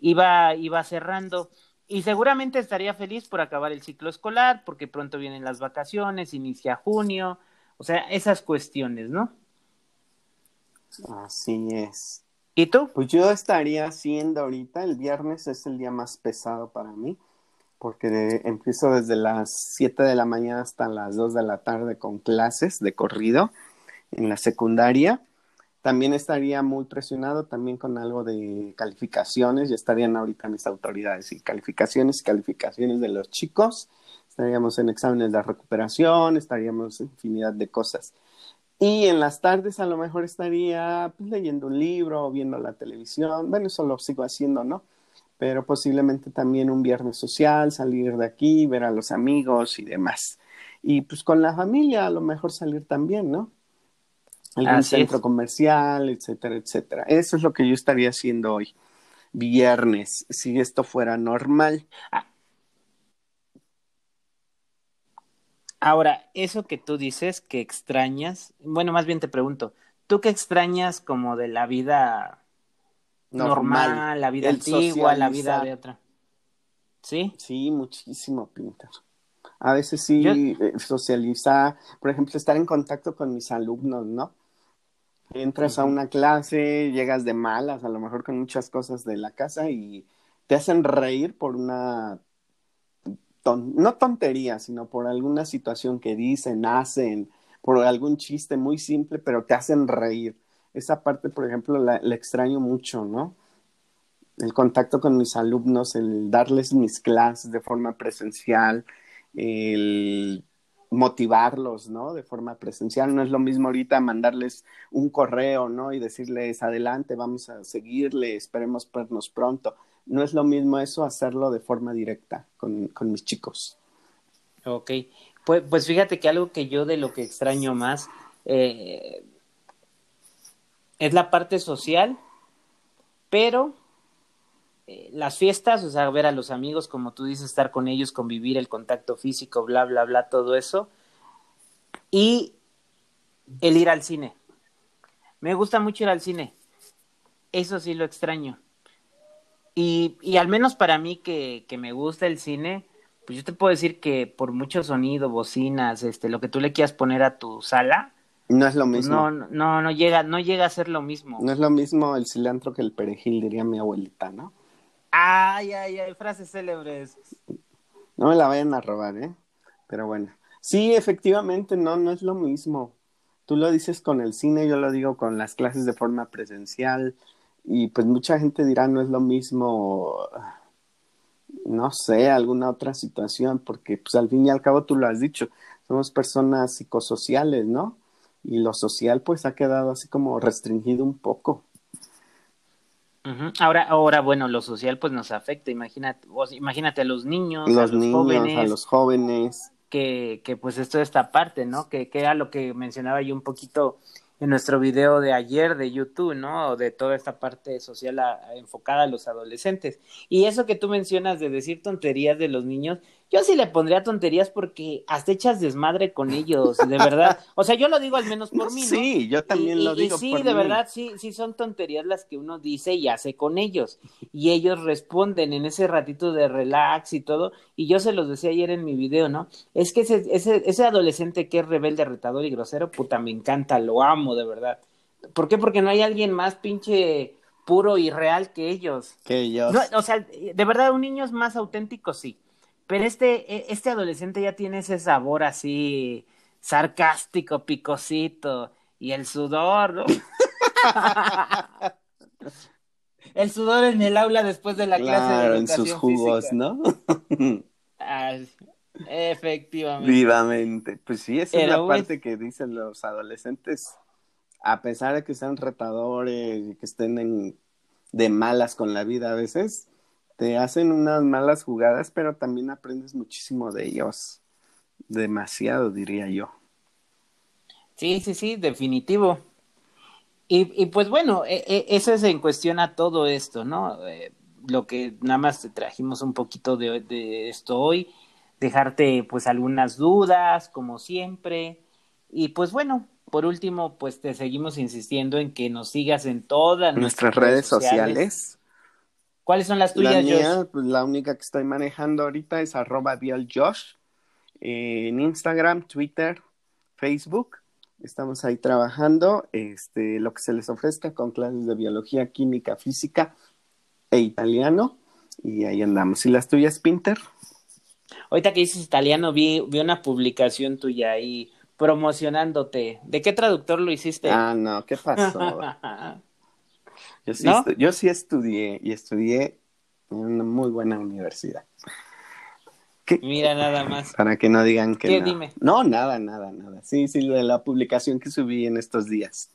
iba, iba cerrando y seguramente estaría feliz por acabar el ciclo escolar, porque pronto vienen las vacaciones, inicia junio, o sea, esas cuestiones, ¿no? Así es. ¿Y tú? Pues yo estaría haciendo ahorita, el viernes es el día más pesado para mí, porque empiezo desde las 7 de la mañana hasta las 2 de la tarde con clases de corrido en la secundaria. También estaría muy presionado también con algo de calificaciones, ya estarían ahorita mis autoridades y calificaciones calificaciones de los chicos, estaríamos en exámenes de recuperación, estaríamos en infinidad de cosas. Y en las tardes a lo mejor estaría pues, leyendo un libro o viendo la televisión. Bueno, eso lo sigo haciendo, ¿no? Pero posiblemente también un viernes social, salir de aquí, ver a los amigos y demás. Y pues con la familia a lo mejor salir también, ¿no? Algún centro comercial, etcétera, etcétera. Eso es lo que yo estaría haciendo hoy, viernes, si esto fuera normal. Ah, Ahora, eso que tú dices que extrañas, bueno, más bien te pregunto, ¿tú qué extrañas como de la vida normal, la vida antigua, la vida de otra? ¿Sí? Sí, muchísimo, Pinter. A veces sí, eh, socializar, por ejemplo, estar en contacto con mis alumnos, ¿no? Entras a una clase, llegas de malas, a lo mejor con muchas cosas de la casa y te hacen reír por una no tontería, sino por alguna situación que dicen, hacen, por algún chiste muy simple, pero te hacen reír. Esa parte, por ejemplo, la, extraño mucho, ¿no? El contacto con mis alumnos, el darles mis clases de forma presencial, el motivarlos, ¿no? De forma presencial. No es lo mismo ahorita mandarles un correo, ¿no? Y decirles, adelante, vamos a seguirle, esperemos vernos pronto. No es lo mismo eso hacerlo de forma directa con, con mis chicos. Ok, pues, pues fíjate que algo que yo de lo que extraño más eh, es la parte social, pero eh, las fiestas, o sea, ver a los amigos, como tú dices, estar con ellos, convivir, el contacto físico, bla, bla, bla, todo eso. Y el ir al cine. Me gusta mucho ir al cine. Eso sí lo extraño. Y, y al menos para mí que, que me gusta el cine, pues yo te puedo decir que por mucho sonido, bocinas, este, lo que tú le quieras poner a tu sala, no es lo mismo. no, no, no llega, no llega a ser lo mismo. No es lo mismo el cilantro que el perejil, diría mi abuelita, ¿no? Ay, ay, ay, frases célebres. No me la vayan a robar, ¿eh? Pero bueno. Sí, efectivamente, no, no es lo mismo. Tú lo dices con el cine, yo lo digo con las clases de forma presencial. Y pues mucha gente dirá, no es lo mismo, no sé, alguna otra situación, porque pues al fin y al cabo tú lo has dicho, somos personas psicosociales, ¿no? Y lo social pues ha quedado así como restringido un poco. Ahora, ahora, bueno, lo social pues nos afecta, imagínate, imagínate a los niños, los a los jóvenes, a los jóvenes. Que, que pues esto esta parte, ¿no? Que, que era lo que mencionaba yo un poquito en nuestro video de ayer de YouTube, ¿no? De toda esta parte social enfocada a los adolescentes. Y eso que tú mencionas de decir tonterías de los niños, yo sí le pondría tonterías porque hasta echas desmadre con ellos, de verdad. O sea, yo lo digo al menos por (laughs) mí, ¿no? Sí, yo también lo digo. Y sí, de verdad, sí, sí son tonterías las que uno dice y hace con ellos. Y ellos responden en ese ratito de relax y todo. Y yo se los decía ayer en mi video, ¿no? Es que ese, ese, ese adolescente que es rebelde, retador y grosero, puta, me encanta, lo amo, de verdad. ¿Por qué? Porque no hay alguien más pinche puro y real que ellos. Que ellos. o sea, de verdad, un niño es más auténtico, sí pero este, e, este adolescente ya tiene ese sabor así sarcástico, picosito. Y el sudor, ¿no? (laughs) el sudor en el aula después de la clase de educación en sus jugos, ¿no? (laughs) efectivamente. Vivamente. Pues sí, esa es la parte que dicen los adolescentes. A pesar de que sean retadores y que estén de malas con la vida a veces, te hacen unas malas jugadas, pero también aprendes muchísimo de ellos. Demasiado, diría yo. Sí, sí, sí, definitivo. Y, y pues bueno, e, e, eso es en cuestión a todo esto, ¿no? Eh, lo que nada más te trajimos un poquito de, de esto hoy, dejarte pues algunas dudas, como siempre. Y pues bueno, por último, pues te seguimos insistiendo en que nos sigas en todas nuestras, redes sociales ¿Cuáles son las tuyas, la Pues, la única que estoy manejando ahorita es arroba Josh eh, en Instagram, Twitter, Facebook. Estamos ahí trabajando este, lo que se les ofrezca con clases de biología, química, física e italiano. Y ahí andamos. ¿Y las tuyas, Pinter? Ahorita que dices italiano, vi, vi una publicación tuya ahí promocionándote. ¿De qué traductor lo hiciste? Ah, no, ¿qué pasó? (laughs) Yo sí, estudié y estudié en una muy buena universidad. Mira nada más. Para que no digan que ¿Qué, no. Dime. No, nada, nada, nada. Sí, sí, de la publicación que subí en estos días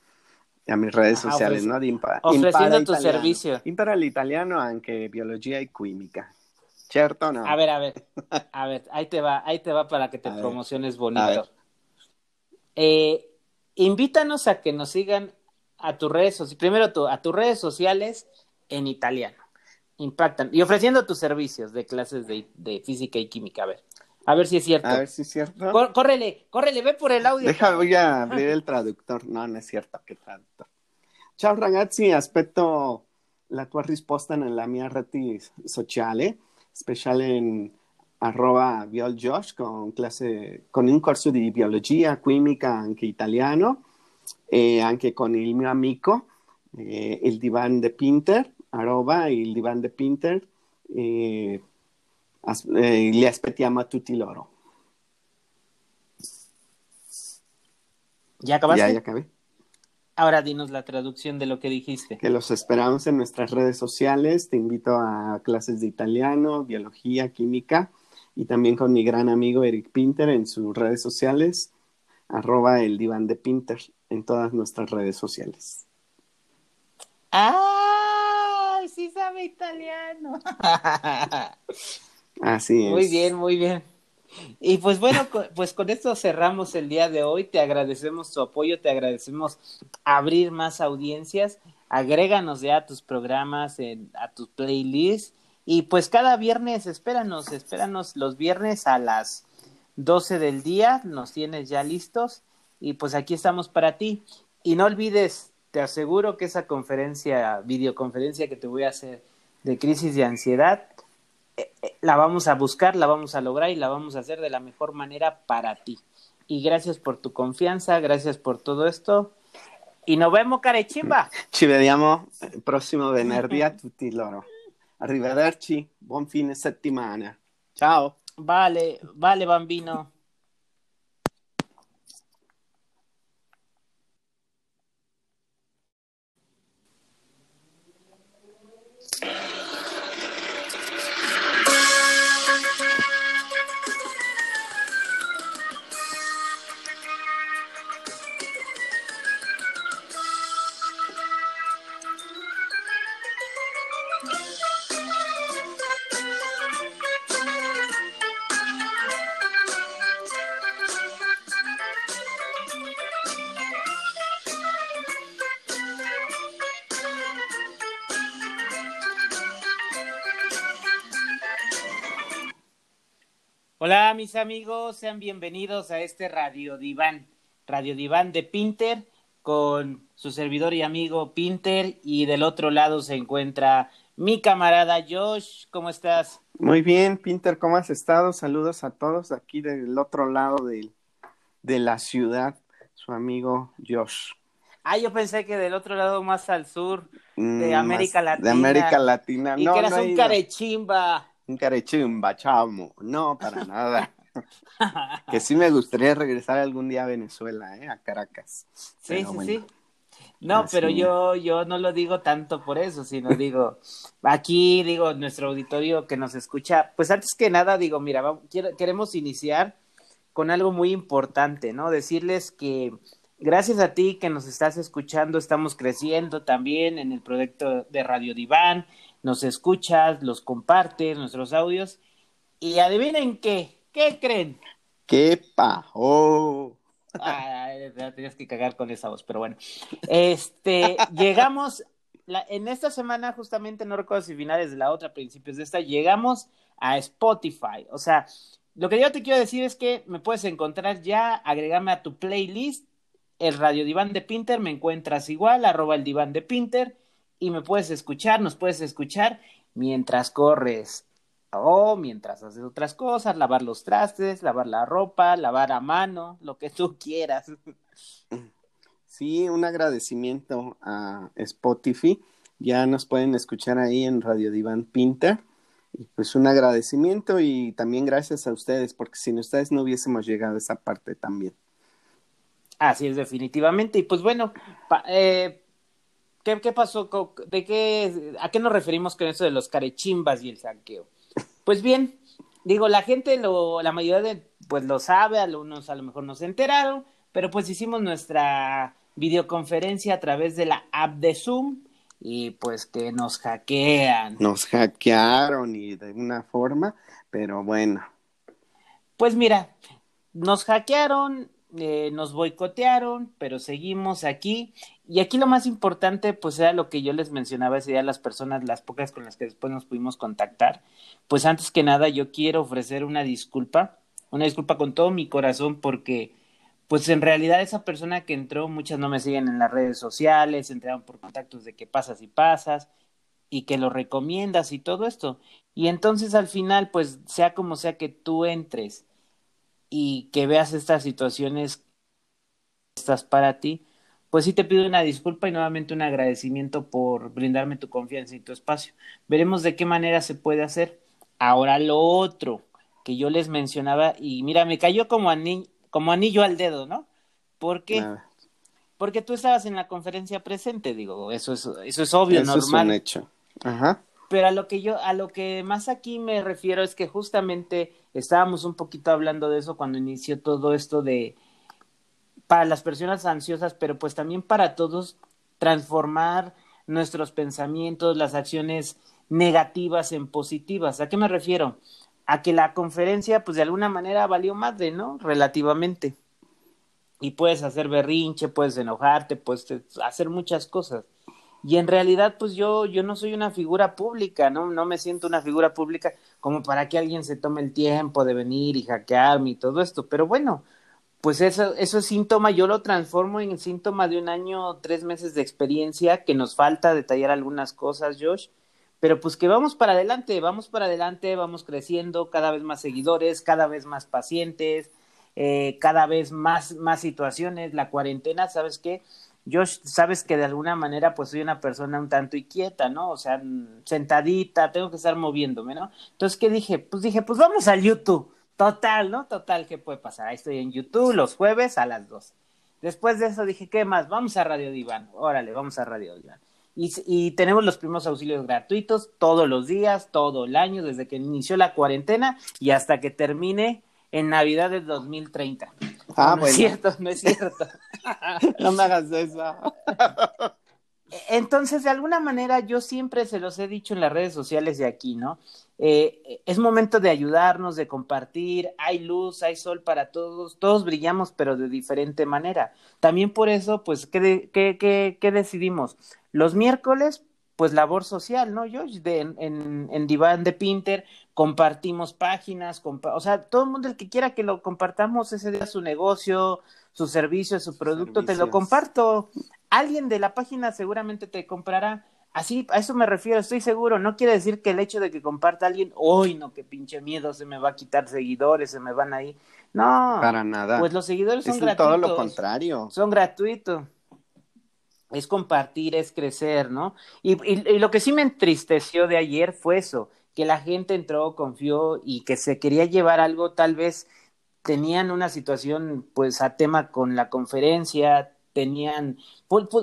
a mis redes sociales, ¿no? ofreciendo tu servicio. Impara el italiano, aunque biología y química. ¿Cierto no? A ver, a ver. (laughs) A ver, ahí te va, ahí te va para que te promociones bonito. Eh, invítanos a que nos sigan a tus redes sociales, primero a tus redes sociales en italiano. Impactan. Y ofreciendo tus servicios de clases de, física y química. A ver. A ver si es cierto. A ver si es cierto. córrele, córrele, ve por el audio. Deja, voy a abrir el traductor. No, no es cierto. ¿Qué traductor? Ciao ragazzi, aspetto la tua risposta nella mia rete sociale, speciale in arroba violjosh con con un corso di biologia, química, anche italiano eh, anche con il mio amico, eh, il divan de Pinter, arroba il divan de Pinter, eh, as, eh, li aspettiamo a tutti loro. ¿Ya acabaste? Ya, ya acabé. Ahora dinos la traducción de lo que dijiste. Que los esperamos en nuestras redes sociales. Te invito a clases de italiano, biología, química y también con mi gran amigo Eric Pinter en sus redes sociales, arroba el diván de Pinter en todas nuestras redes sociales. ¡Ah! Sí sabe italiano. (laughs) Así es. Muy bien, muy bien. Y pues bueno, pues con esto cerramos el día de hoy. Te agradecemos tu apoyo, te agradecemos abrir más audiencias. Agréganos ya a tus programas, a tus playlists. Y pues cada viernes, espéranos, espéranos los viernes a las 12 del día. Nos tienes ya listos. Y pues aquí estamos para ti. Y no olvides, te aseguro que esa conferencia, videoconferencia que te voy a hacer de crisis de ansiedad, eh, eh, la vamos a buscar, la vamos a lograr y la vamos a hacer de la mejor manera para ti. Y gracias por tu confianza, gracias por todo esto. Y nos vemos, carechimba. (laughs) Ci vediamo prossimo venerdì a tutti loro. Arrivederci, buon fine settimana. Ciao. Vale, vale, bambino. Mis amigos, sean bienvenidos a este Radio Diván, Radio Diván de Pinter con su servidor y amigo Pinter y del otro lado se encuentra mi camarada Josh, ¿cómo estás? Muy bien, Pinter, ¿cómo has estado? Saludos a todos aquí del otro lado de, de la ciudad, su amigo Josh. Ah, yo pensé que del otro lado más al sur de mm, América Latina. De América Latina, y que eras un carechimba un carechimba, chamo. No, para (laughs) nada. (laughs) que sí me gustaría regresar algún día a Venezuela, ¿eh? a Caracas. Sí, sí, sí. No, pero yo, yo no lo digo tanto por eso, sino (laughs) digo, aquí digo, nuestro auditorio que nos escucha, pues antes que nada digo, mira, queremos iniciar con algo muy importante, ¿no? Decirles que gracias a ti que nos estás escuchando, estamos creciendo también en el proyecto de Radio Diván, nos escuchas, los compartes, nuestros audios. Y adivinen qué, ¿qué creen? ¿Qué pajo? Ay, tenías que cagar con esa voz, pero bueno. Este, (laughs) llegamos, la, en esta semana justamente, no recuerdo si finales de la otra, principios de esta, llegamos a Spotify. O sea, lo que yo te quiero decir es que me puedes encontrar ya, agregarme a tu playlist, el Radio Diván de Pinter, me encuentras igual, arroba el diván de Pinter, y me puedes escuchar, nos puedes escuchar mientras corres o mientras haces otras cosas, lavar los trastes, lavar la ropa, lavar a mano, lo que tú quieras. (laughs) Sí, un agradecimiento a Spotify. Ya nos pueden escuchar ahí en Radio Diván Pinter. Y pues un agradecimiento y también gracias a ustedes, porque sin ustedes no hubiésemos llegado a esa parte también. Así es, definitivamente. Y pues bueno, eh, ¿Qué, qué pasó? ¿De qué, ¿A qué nos referimos con eso de los carechimbas y el saqueo? Pues bien, digo, la gente, lo, la mayoría de, pues lo sabe, algunos a lo mejor no se enteraron, pero pues hicimos nuestra videoconferencia a través de la app de Zoom y pues que nos hackean. Nos hackearon y de una forma, pero bueno. Pues mira, nos hackearon, eh, nos boicotearon, pero seguimos aquí y aquí lo más importante, pues era lo que yo les mencionaba ese día las personas, las pocas con las que después nos pudimos contactar. Pues antes que nada, yo quiero ofrecer una disculpa, una disculpa con todo mi corazón, porque, pues en realidad esa persona que entró, muchas no me siguen en las redes sociales, entraron por contactos de que pasas y pasas, y que lo recomiendas y todo esto. Y entonces al final, pues sea como sea que tú entres y que veas estas situaciones, estas para ti, pues sí te pido una disculpa y nuevamente un agradecimiento por brindarme tu confianza y tu espacio. Veremos de qué manera se puede hacer. Ahora lo otro que yo les mencionaba, y mira, me cayó como, anillo, como anillo al dedo, ¿no? Porque, porque tú estabas en la conferencia presente, digo, eso es, eso es obvio, eso normal. Es un hecho. Ajá. Pero a lo que yo, a lo que más aquí me refiero es que justamente estábamos un poquito hablando de eso cuando inició todo esto de para las personas ansiosas, pero pues también para todos transformar nuestros pensamientos, las acciones negativas en positivas. ¿A qué me refiero? A que la conferencia, pues de alguna manera valió madre, ¿no? Relativamente. Y puedes hacer berrinche, puedes enojarte, puedes hacer muchas cosas. Y en realidad, pues yo, yo no soy una figura pública, ¿no? No me siento una figura pública como para que alguien se tome el tiempo de venir y hackearme y todo esto. Pero bueno, pues eso, eso es síntoma, yo lo transformo en síntoma de un año, tres meses de experiencia, que nos falta detallar algunas cosas, Josh, pero pues que vamos para adelante, vamos para adelante, vamos creciendo, cada vez más seguidores, cada vez más pacientes, eh, cada vez más, más situaciones, la cuarentena, ¿sabes qué? Josh, sabes que de alguna manera pues soy una persona un tanto inquieta, ¿no? O sea, sentadita, tengo que estar moviéndome, ¿no? Entonces, ¿qué dije? Pues dije, pues vamos al YouTube Total, ¿no? Total, ¿qué puede pasar? Ahí estoy en YouTube los jueves a las 2. Después de eso dije, ¿qué más? Vamos a Radio Diván. Órale, vamos a Radio Diván. Y, y, tenemos los primeros auxilios gratuitos todos los días, todo el año, desde que inició la cuarentena y hasta que termine en Navidad del 2030. Ah, no, bueno. es cierto, no es cierto. (laughs) no me hagas eso. Entonces, de alguna manera, yo siempre se los he dicho en las redes sociales de aquí, ¿no? Eh, es momento de ayudarnos, de compartir, hay luz, hay sol para todos, todos brillamos, pero de diferente manera. También por eso, pues, ¿qué, qué, qué, qué decidimos? Los miércoles, pues labor social, ¿no? Yo de, en, en, en Diván de Pinter compartimos páginas, o sea, todo el mundo el que quiera que lo compartamos ese día su negocio, su servicio, su producto, te lo comparto. Alguien de la página seguramente te comprará Así, a eso me refiero, estoy seguro. No quiere decir que el hecho de que comparta alguien, uy, no, qué pinche miedo, se me va a quitar seguidores, se me van ahí. No. Para nada. Pues los seguidores son gratuitos. todo lo contrario. Son gratuitos. Es compartir, es crecer, ¿no? Y, y, y lo que sí me entristeció de ayer fue eso, que la gente entró, confió y que se quería llevar algo, tal vez tenían una situación, pues, a tema con la conferencia, tenían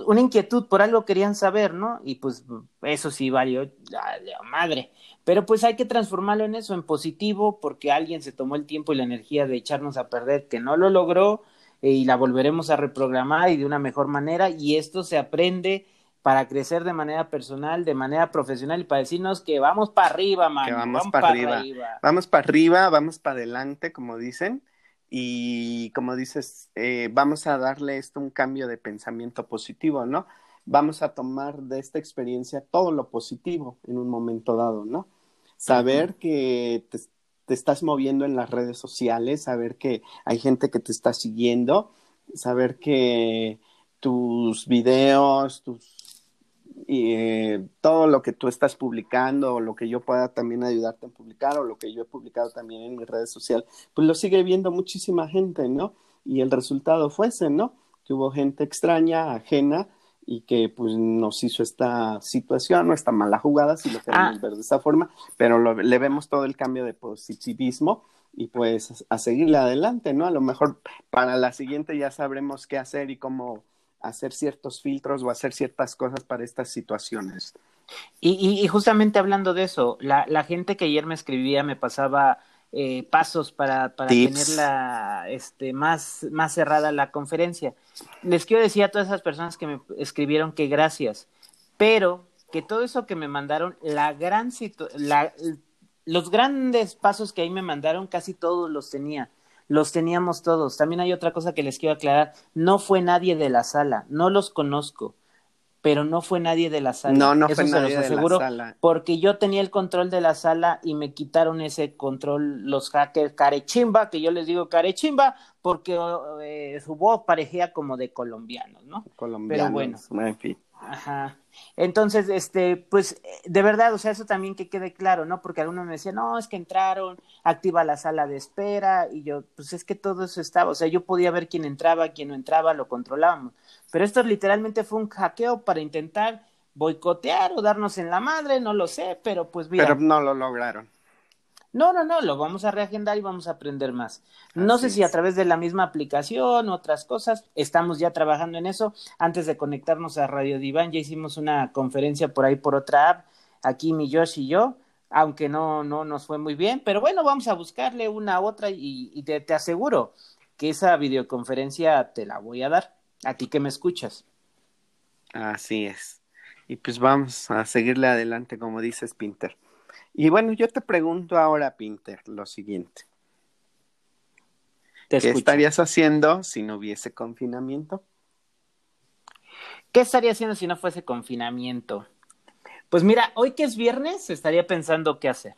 una inquietud, por algo querían saber, ¿no? Y pues eso sí valió la, madre. Pero pues hay que transformarlo en eso, en positivo, porque alguien se tomó el tiempo y la energía de echarnos a perder, que no lo logró, eh, y la volveremos a reprogramar y de una mejor manera, y esto se aprende para crecer de manera personal, de manera profesional y para decirnos que vamos para arriba, man. vamos, para arriba. Vamos para arriba, vamos para adelante, como dicen y como dices, eh, vamos a darle esto un cambio de pensamiento positivo, ¿no? Vamos a tomar de esta experiencia todo lo positivo en un momento dado, ¿no? Saber que te, te, estás moviendo en las redes sociales, saber que hay gente que te está siguiendo, saber que tus videos, tus y eh, todo lo que tú estás publicando o lo que yo pueda también ayudarte a publicar o lo que yo he publicado también en mis redes sociales, pues lo sigue viendo muchísima gente, ¿no? Y el resultado fue ese, ¿no? Que hubo gente extraña, ajena y que pues nos hizo esta situación o esta mala jugada, si lo queremos ah. ver de esta forma, pero le vemos todo el cambio de positivismo y pues a seguirle adelante, ¿no? A lo mejor para la siguiente ya sabremos qué hacer y cómo hacer ciertos filtros o hacer ciertas cosas para estas situaciones. Y, y, justamente hablando de eso, la, la, gente que ayer me escribía me pasaba eh, pasos para, para tenerla este, más, más cerrada la conferencia. Les quiero decir a todas esas personas que me escribieron que gracias, pero que todo eso que me mandaron, la gran la, los grandes pasos que ahí me mandaron, casi todos los tenía los teníamos todos. También hay otra cosa que les quiero aclarar, no fue nadie de la sala, no los conozco, pero no fue nadie de la sala. No, no fue nadie de la sala. Porque yo tenía el control de la sala y me quitaron ese control los hackers carechimba, que yo les digo carechimba, porque eh, su voz parecía como de colombianos, ¿no? Colombianos, pero bueno. En fin. Ajá. Entonces, este, pues, de verdad, o sea, eso también que quede claro, ¿no? Porque algunos me decían, no, es que entraron, activa la sala de espera, y yo, pues es que todo eso estaba, o sea, yo podía ver quién entraba, quién no entraba, lo controlábamos. Pero esto literalmente fue un hackeo para intentar boicotear o darnos en la madre, no lo sé, pero pues mira. Pero no lo lograron. No, no, no, lo vamos a reagendar y vamos a aprender más. No sé si a través de la misma aplicación, otras cosas, estamos ya trabajando en eso. Antes de conectarnos a Radio Diván, ya hicimos una conferencia por ahí por otra app, aquí mi Josh y yo, aunque no, no nos fue muy bien, pero bueno, vamos a buscarle una a otra y, te, te, aseguro que esa videoconferencia te la voy a dar, a ti que me escuchas. Así es. Y pues vamos a seguirle adelante, como dices, Pinter. Y bueno, yo te pregunto ahora, Pinter, lo siguiente. ¿Qué estarías haciendo si no hubiese confinamiento? ¿Qué estaría haciendo si no fuese confinamiento? Pues mira, hoy que es viernes, estaría pensando qué hacer.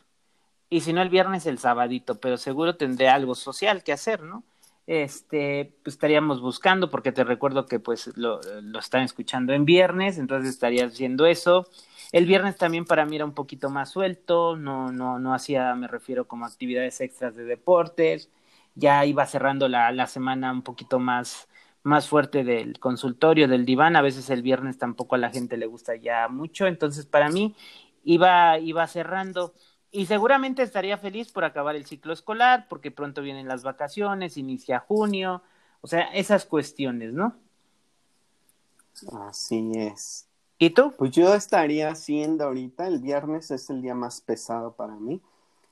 Y si no el viernes, el sabadito, pero seguro tendré algo social que hacer, ¿no? Este, pues estaríamos buscando, porque te recuerdo que pues lo, lo están escuchando en viernes, entonces estaría haciendo eso. El viernes también para mí era un poquito más suelto, no, no, no hacía, me refiero como actividades extras de deportes, ya iba cerrando la, la semana un poquito más, más fuerte del consultorio, del diván. A veces el viernes tampoco a la gente le gusta ya mucho. Entonces, para mí, iba, iba cerrando. Y seguramente estaría feliz por acabar el ciclo escolar, porque pronto vienen las vacaciones, inicia junio. O sea, esas cuestiones, ¿no? Así es. ¿Y? Pues yo estaría haciendo ahorita, el viernes es el día más pesado para mí,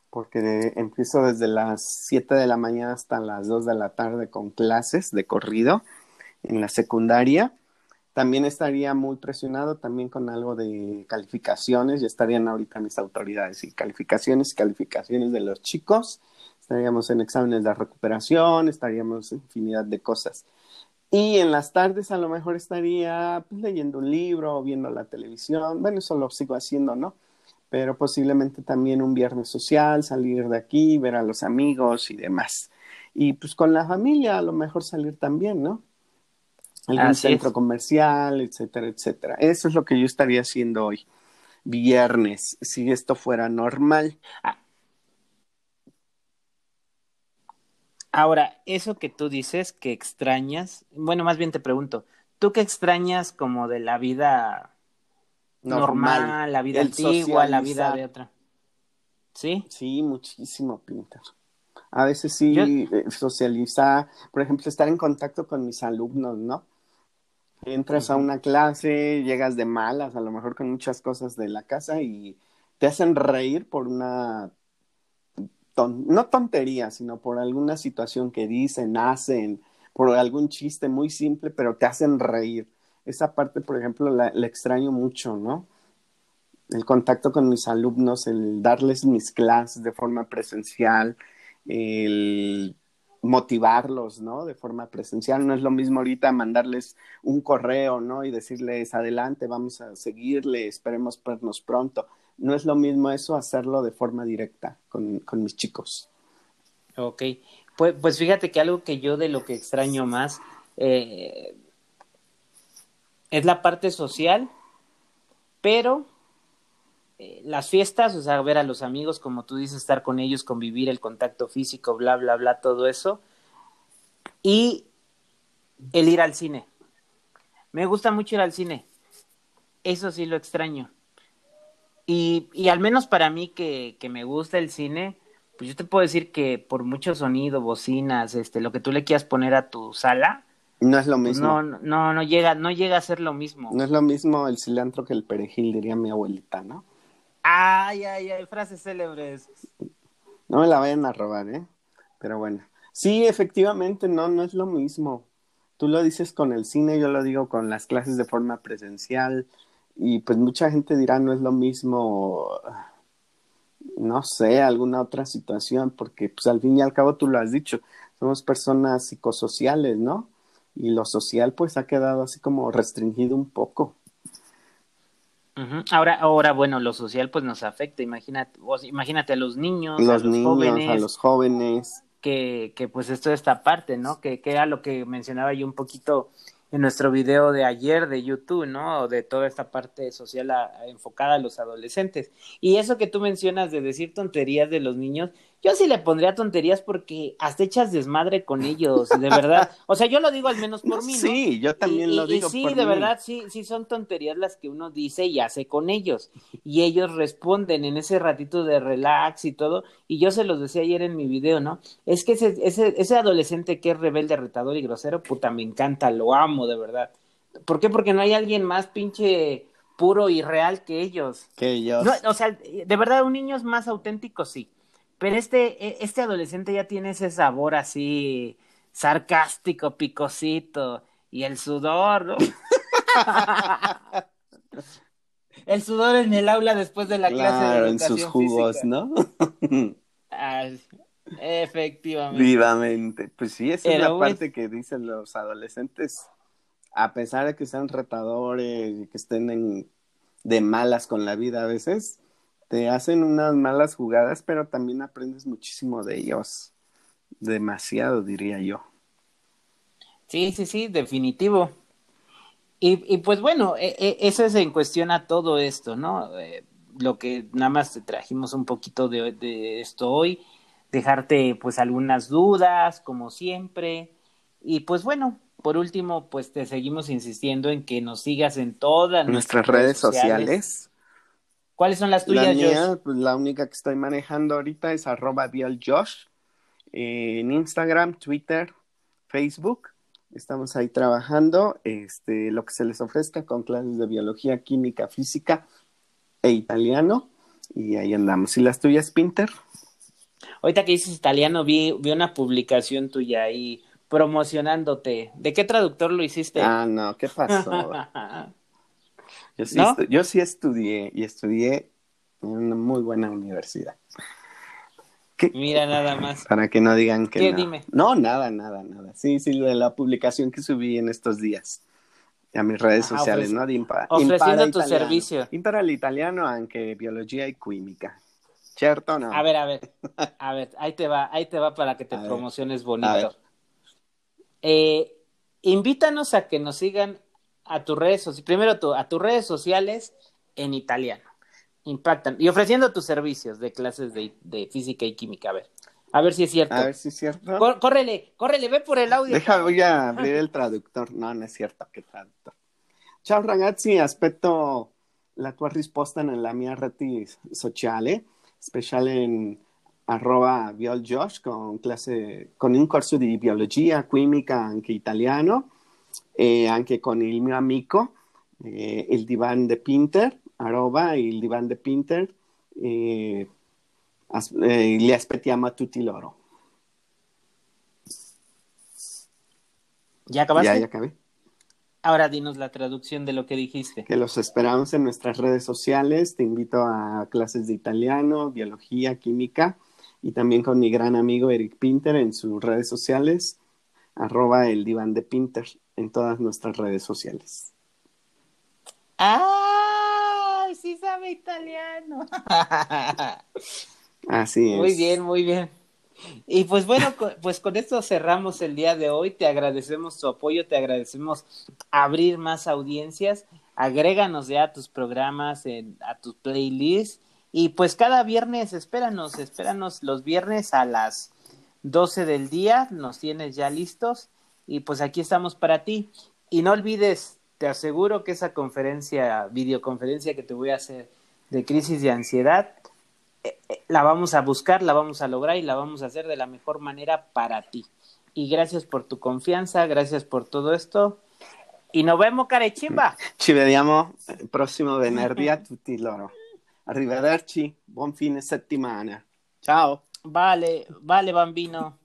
porque empiezo desde las 7 de la mañana hasta las 2 de la tarde con clases de corrido en la secundaria. También estaría muy presionado también con algo de calificaciones, ya estarían ahorita mis autoridades y calificaciones, calificaciones de los chicos, estaríamos en exámenes de recuperación, estaríamos en infinidad de cosas. Y en las tardes a lo mejor estaría pues, leyendo un libro o viendo la televisión, bueno, eso lo sigo haciendo, ¿no? Pero posiblemente también un viernes social, salir de aquí, ver a los amigos y demás. Y pues con la familia a lo mejor salir también, ¿no? algún centro comercial, etcétera, etcétera. Eso es lo que yo estaría haciendo hoy, viernes, si esto fuera normal. Ah. Ahora, eso que tú dices que extrañas, bueno, más bien te pregunto, ¿tú qué extrañas como de la vida normal, la vida antigua, la vida de otra? ¿Sí? Sí, muchísimo, Pinter. A veces sí, eh, socializar, por ejemplo, estar en contacto con mis alumnos, ¿no? Entras a una clase, llegas de malas, a lo mejor con muchas cosas de la casa y te hacen reír por una, no tontería, sino por alguna situación que dicen, hacen, por algún chiste muy simple, pero te hacen reír. Esa parte, por ejemplo, la, extraño mucho, ¿no? El contacto con mis alumnos, el darles mis clases de forma presencial, el motivarlos, ¿no? De forma presencial. No es lo mismo ahorita mandarles un correo, ¿no? Y decirles, adelante, vamos a seguirle, esperemos vernos pronto. No es lo mismo eso hacerlo de forma directa con, con mis chicos. Ok, pues, pues fíjate que algo que yo de lo que extraño más eh, es la parte social, pero eh, las fiestas, o sea, ver a los amigos, como tú dices, estar con ellos, convivir, el contacto físico, bla, bla, bla, todo eso. Y el ir al cine. Me gusta mucho ir al cine. Eso sí lo extraño. Y, y al menos para mí que, que me gusta el cine, pues yo te puedo decir que por mucho sonido, bocinas, este, lo que tú le quieras poner a tu sala, no es lo pues mismo. no, no, no llega, no llega a ser lo mismo. No es lo mismo el cilantro que el perejil, diría mi abuelita, ¿no? Ay, ay, ay, frases célebres. No me la vayan a robar, ¿eh? Pero bueno. Sí, efectivamente, no, no es lo mismo. Tú lo dices con el cine, yo lo digo con las clases de forma presencial. Y pues mucha gente dirá, no es lo mismo, no sé, alguna otra situación, porque pues al fin y al cabo tú lo has dicho, somos personas psicosociales, ¿no? Y lo social pues ha quedado así como restringido un poco. Ahora, ahora, bueno, lo social pues nos afecta. Imagínate, imagínate a los niños, los a los jóvenes, a los jóvenes, que, que pues esto es esta parte, ¿no? Que, que era lo que mencionaba yo un poquito en nuestro video de ayer de YouTube, ¿no? De toda esta parte social enfocada a los adolescentes. Y eso que tú mencionas de decir tonterías de los niños, yo sí le pondría tonterías porque hasta echas desmadre con ellos, de verdad. O sea, yo lo digo al menos por (laughs) mí, ¿no? Sí, yo también lo digo. Y sí, de verdad, sí, sí son tonterías las que uno dice y hace con ellos. Y ellos responden en ese ratito de relax y todo. Y yo se los decía ayer en mi video, ¿no? Es que ese, ese, ese adolescente que es rebelde, retador y grosero, puta, me encanta, lo amo, de verdad. ¿Por qué? Porque no hay alguien más pinche puro y real que ellos. Que ellos. o sea, de verdad, un niño es más auténtico, sí. Pero este, e, este adolescente ya tiene ese sabor así sarcástico, picosito. Y el sudor, ¿no? (laughs) el sudor en el aula después de la clase de educación en sus jugos, ¿no? (laughs) efectivamente. Vivamente. Pues sí, esa es la parte que dicen los adolescentes. A pesar de que sean retadores y que estén de malas con la vida a veces, te hacen unas malas jugadas, pero también aprendes muchísimo de ellos. Demasiado, diría yo. Sí, sí, sí, definitivo. Y, y pues bueno, e, e, eso es en cuestión a todo esto, ¿no? Eh, lo que nada más te trajimos un poquito de, de, esto hoy, dejarte pues algunas dudas, como siempre. Y pues bueno, por último, pues te seguimos insistiendo en que nos sigas en todas nuestras, redes sociales. ¿Cuáles son las tuyas, la mía, Pues la única que estoy manejando ahorita es arroba Josh, eh, en Instagram, Twitter, Facebook. Estamos ahí trabajando este, lo que se les ofrezca con clases de biología, química, física e italiano. Y ahí andamos. ¿Y las tuyas, Pinter? Ahorita que dices italiano, vi, vi una publicación tuya ahí promocionándote. ¿De qué traductor lo hiciste? Ah, no, ¿qué pasó? (laughs) yo, sí yo sí estudié y estudié en una muy buena universidad. Mira nada más. Para que no digan que ¿Qué, no. Dime. No, nada, nada, nada. Sí, sí, de la publicación que subí en estos días a mis redes sociales, ¿no? ofreciendo tu servicio. Impara el italiano, aunque biología y química. ¿Cierto no? A ver, a ver, (laughs) a ver, ahí te va, ahí te va para que te promociones bonito. Eh, invítanos a que nos sigan a tus redes sociales, primero a tus redes sociales en italiano impactan. Y ofreciendo tus servicios de clases de, física y química. A ver. A ver si es cierto. A ver si es cierto. córrele, córrele, ve por el audio. Deja, voy a abrir il traductor. No, non è certo che traduttore. Ciao ragazzi, aspetto la tua risposta nella mia rete sociale, speciale in arroba violjosh con, classe, con un corso di biologia, chimica, anche italiano e anche con il mio amico, eh, il Divan de Pinter, arroba il diván de Pinter eh, eh, li aspettiamo a tutti loro. ¿Ya acabaste? Ya, ya acabé. Ahora dinos la traducción de lo que dijiste. Que los esperamos en nuestras redes sociales. Te invito a clases de italiano, biología, química y también con mi gran amigo Eric Pinter en sus redes sociales, arroba el diván de Pinter en todas nuestras redes sociales. ¡Ah! sí sabe italiano. (laughs) Así es. Muy bien, muy bien. Y pues bueno, pues con esto cerramos el día de hoy. Te agradecemos tu apoyo, te agradecemos abrir más audiencias. Agréganos ya a tus programas, a tus playlists. Y pues cada viernes, espéranos, espéranos los viernes a las 12 del día. Nos tienes ya listos. Y pues aquí estamos para ti. Y no olvides te aseguro que esa conferencia, videoconferencia que te voy a hacer de crisis de ansiedad, eh, eh, la vamos a buscar, la vamos a lograr y la vamos a hacer de la mejor manera para ti. Y gracias por tu confianza, gracias por todo esto. Y nos vemos, carechimba. (laughs) Ci vediamo prossimo venerdì a tutti loro. Arrivederci, buon fine settimana. Ciao. Vale, vale, bambino.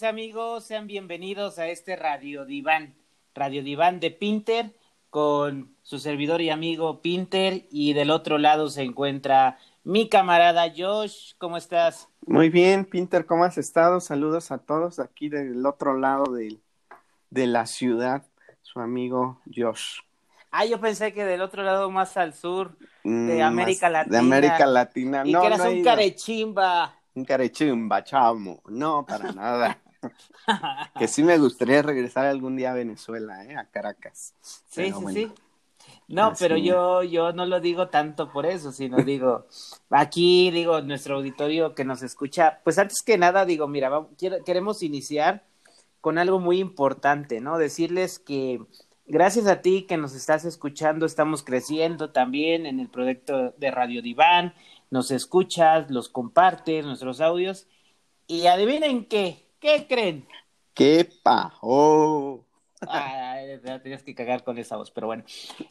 Mis amigos, sean bienvenidos a este Radio Diván, Radio Diván de Pinter con su servidor y amigo Pinter y del otro lado se encuentra mi camarada Josh, ¿cómo estás? Muy bien, Pinter, ¿cómo has estado? Saludos a todos aquí del otro lado de, de la ciudad, su amigo Josh. Ah, yo pensé que del otro lado más al sur, de mm, América Latina. De América Latina, y que eras un carechimba. Un carechimba, chamo. No, para nada. Que sí me gustaría regresar algún día a Venezuela, ¿eh? A Caracas. Sí, sí, sí. No, pero yo, yo no lo digo tanto por eso, sino digo, aquí digo, nuestro auditorio que nos escucha, pues antes que nada digo, mira, queremos iniciar con algo muy importante, ¿no? Decirles que gracias a ti que nos estás escuchando, estamos creciendo también en el proyecto de Radio Diván, nos escuchas, los compartes, nuestros audios, y adivinen qué, ¿qué creen? ¿Qué pajo? Tenías que cagar con esa voz, pero bueno.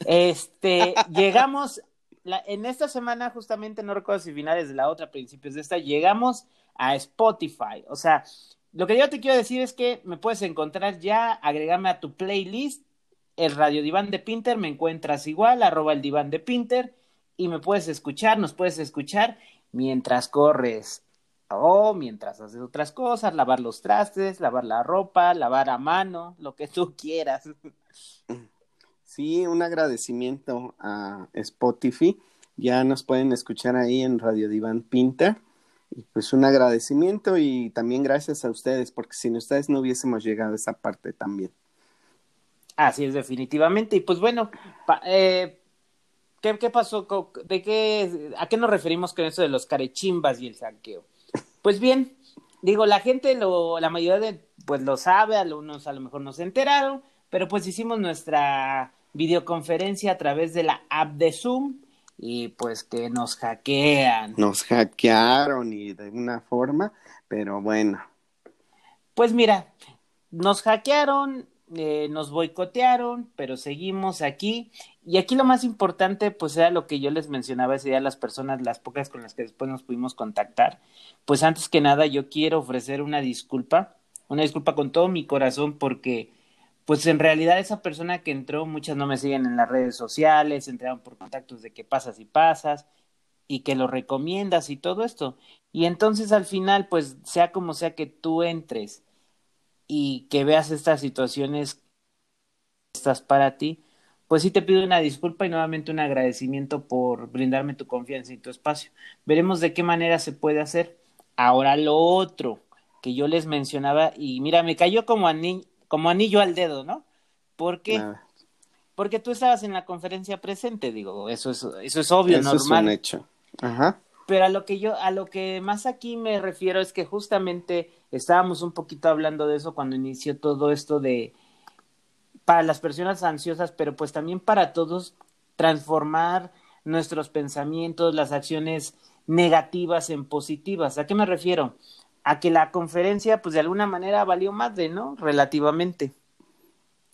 Este, (laughs) llegamos, en esta semana, justamente, no recuerdo si finales de la otra, principios de esta, llegamos a Spotify. O sea, lo que yo te quiero decir es que me puedes encontrar ya, agregarme a tu playlist, el Radio Diván de Pinter, me encuentras igual, arroba el diván de Pinter, y me puedes escuchar, nos puedes escuchar mientras corres, o mientras haces otras cosas, lavar los trastes, lavar la ropa, lavar a mano, lo que tú quieras. (laughs) Sí, un agradecimiento a Spotify. Ya nos pueden escuchar ahí en Radio Diván Pinter. Y pues un agradecimiento y también gracias a ustedes, porque sin ustedes no hubiésemos llegado a esa parte también. Así es, definitivamente. Y pues bueno, eh, ¿qué, ¿qué, pasó? ¿De qué, ¿A qué nos referimos con eso de los carechimbas y el saqueo? Pues bien, digo, la gente, lo, la mayoría de, pues lo sabe, algunos a lo mejor no se enteraron, pero pues hicimos nuestra videoconferencia a través de la app de Zoom y pues que nos hackean. Nos hackearon y de una forma, pero bueno. Pues mira, nos hackearon, eh, nos boicotearon, pero seguimos aquí. Y aquí lo más importante, pues era lo que yo les mencionaba ese día las personas, las pocas con las que después nos pudimos contactar. Pues antes que nada, yo quiero ofrecer una disculpa, una disculpa con todo mi corazón, porque pues en realidad esa persona que entró, muchas no me siguen en las redes sociales, entraron por contactos de que pasas y pasas y que lo recomiendas y todo esto. Y entonces al final, pues sea como sea que tú entres y que veas estas situaciones estas para ti, pues sí te pido una disculpa y nuevamente un agradecimiento por brindarme tu confianza y tu espacio. Veremos de qué manera se puede hacer. Ahora lo otro que yo les mencionaba y mira, me cayó como, como anillo al dedo, ¿no? Porque porque tú estabas en la conferencia presente, digo, eso es eso es obvio, eso normal. Es un hecho. Ajá. Pero a lo que yo, a lo que más aquí me refiero es que justamente estábamos un poquito hablando de eso cuando inició todo esto de para las personas ansiosas, pero pues también para todos transformar nuestros pensamientos, las acciones negativas en positivas. ¿A qué me refiero? A que la conferencia, pues de alguna manera valió más de, ¿no? Relativamente.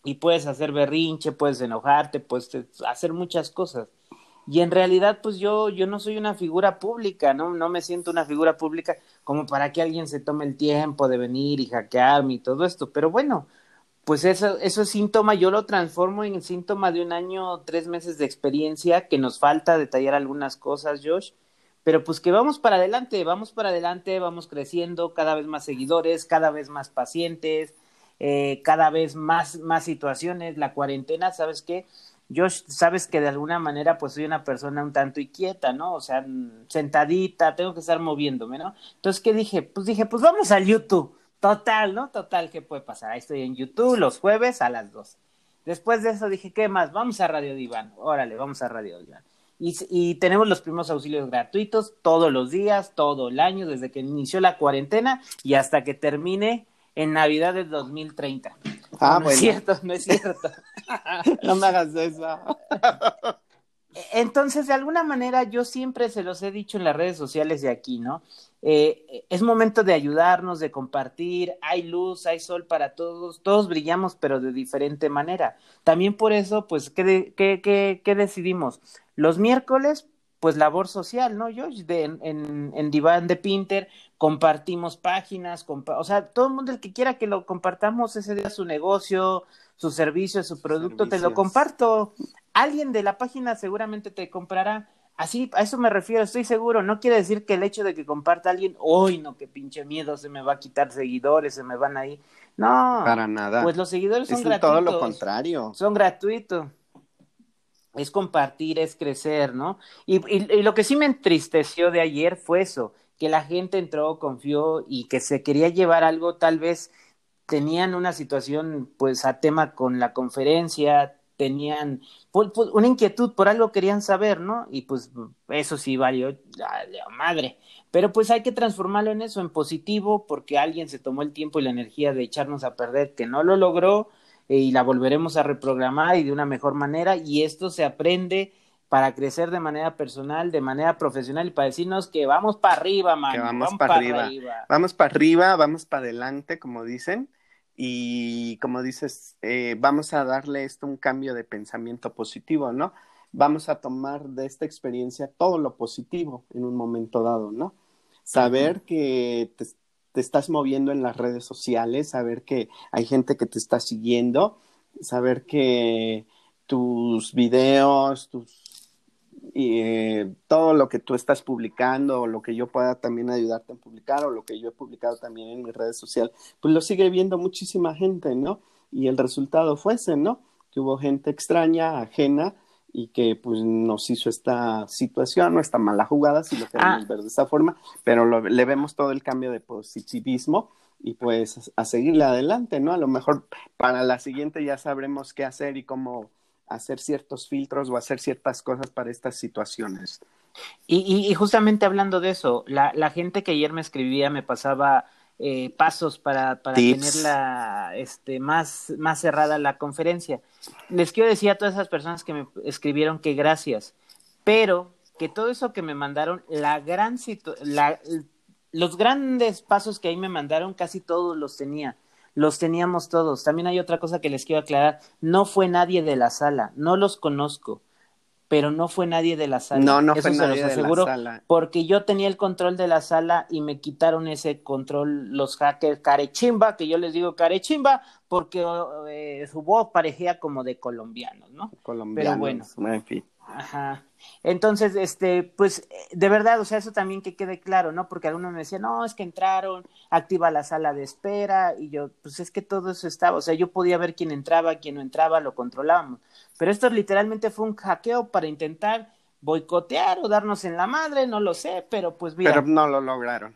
Y puedes hacer berrinche, puedes enojarte, puedes hacer muchas cosas. Y en realidad, pues yo, yo no soy una figura pública, ¿no? No me siento una figura pública como para que alguien se tome el tiempo de venir y hackearme y todo esto. Pero bueno, pues eso, eso es síntoma, yo lo transformo en síntoma de un año, tres meses de experiencia, que nos falta detallar algunas cosas, Josh. Pero pues que vamos para adelante, vamos para adelante, vamos creciendo, cada vez más seguidores, cada vez más pacientes, eh, cada vez más, más situaciones. La cuarentena, ¿sabes qué? Yo sabes que de alguna manera pues soy una persona un tanto inquieta, ¿no? O sea, sentadita, tengo que estar moviéndome, ¿no? Entonces, ¿qué dije? Pues dije, pues vamos al YouTube. Total, ¿no? Total, ¿qué puede pasar? Ahí estoy en YouTube los jueves a las dos. Después de eso dije, ¿qué más? Vamos a Radio Diván. Órale, vamos a Radio Diván. Y, y tenemos los primeros auxilios gratuitos todos los días, todo el año, desde que inició la cuarentena y hasta que termine en Navidad del 2030. Ah, no, es cierto, no es cierto. (laughs) no me hagas eso. (laughs) Entonces, de alguna manera, yo siempre se los he dicho en las redes sociales de aquí, ¿no? Eh, es momento de ayudarnos, de compartir, hay luz, hay sol para todos, todos brillamos, pero de diferente manera. También por eso, pues, ¿qué, qué, qué, qué decidimos? Los miércoles, pues labor social, ¿no? Yo de, en, en, Diván de Pinter compartimos páginas, o sea, todo el mundo el que quiera que lo compartamos ese día su negocio, su servicio, su producto, te lo comparto. Alguien de la página seguramente te comprará. Así, a eso me refiero, estoy seguro. No quiere decir que el hecho de que comparta alguien, hoy no, que pinche miedo, se me va a quitar seguidores, se me van ahí. No. Para nada. Pues los seguidores son es gratuitos. todo lo contrario. Son gratuitos. Es compartir, es crecer, ¿no? Y, y, lo que sí me entristeció de ayer fue eso, que la gente entró, confió y que se quería llevar algo, tal vez tenían una situación pues a tema con la conferencia, tenían una inquietud, por algo querían saber, ¿no? Y pues eso sí valió madre. Pero pues hay que transformarlo en eso, en positivo, porque alguien se tomó el tiempo y la energía de echarnos a perder, que no lo logró, y la volveremos a reprogramar y de una mejor manera, y esto se aprende para crecer de manera personal, de manera profesional y para decirnos que vamos para arriba, man. Que vamos, para arriba. Vamos para arriba, vamos para adelante, como dicen. Y como dices, eh, vamos a darle esto un cambio de pensamiento positivo, ¿no? Vamos a tomar de esta experiencia todo lo positivo en un momento dado, ¿no? Saber que te, te estás moviendo en las redes sociales, saber que hay gente que te está siguiendo, saber que tus videos, eh, todo lo que tú estás publicando o lo que yo pueda también ayudarte a publicar o lo que yo he publicado también en mis redes sociales, pues lo sigue viendo muchísima gente, ¿no? Y el resultado fue ese, ¿no? Que hubo gente extraña, ajena y que pues nos hizo esta situación no esta mala jugada, si lo queremos ah. ver de esa forma, pero le vemos todo el cambio de positivismo y pues a seguirle adelante, ¿no? A lo mejor para la siguiente ya sabremos qué hacer y cómo hacer ciertos filtros o hacer ciertas cosas para estas situaciones. Y, y, justamente hablando de eso, la, la, gente que ayer me escribía me pasaba eh, pasos para, para tenerla este, más, más cerrada la conferencia. Les quiero decir a todas esas personas que me escribieron que gracias, pero que todo eso que me mandaron, la gran la, los grandes pasos que ahí me mandaron, casi todos los tenía los teníamos todos. También hay otra cosa que les quiero aclarar, no fue nadie de la sala, no los conozco, pero no fue nadie de la sala. No, no fue nadie de la sala. Porque yo tenía el control de la sala y me quitaron ese control los hackers carechimba, que yo les digo carechimba, porque eh, su voz parecía como de colombianos, ¿no? Colombianos, pero bueno. En fin. Ajá. Entonces, este, pues, de verdad, o sea, eso también que quede claro, ¿no? Porque algunos me decían, no, es que entraron, activa la sala de espera, y yo, pues es que todo eso estaba, o sea, yo podía ver quién entraba, quién no entraba, lo controlábamos. Pero esto literalmente fue un hackeo para intentar boicotear o darnos en la madre, no lo sé, pero pues mira. Pero no lo lograron.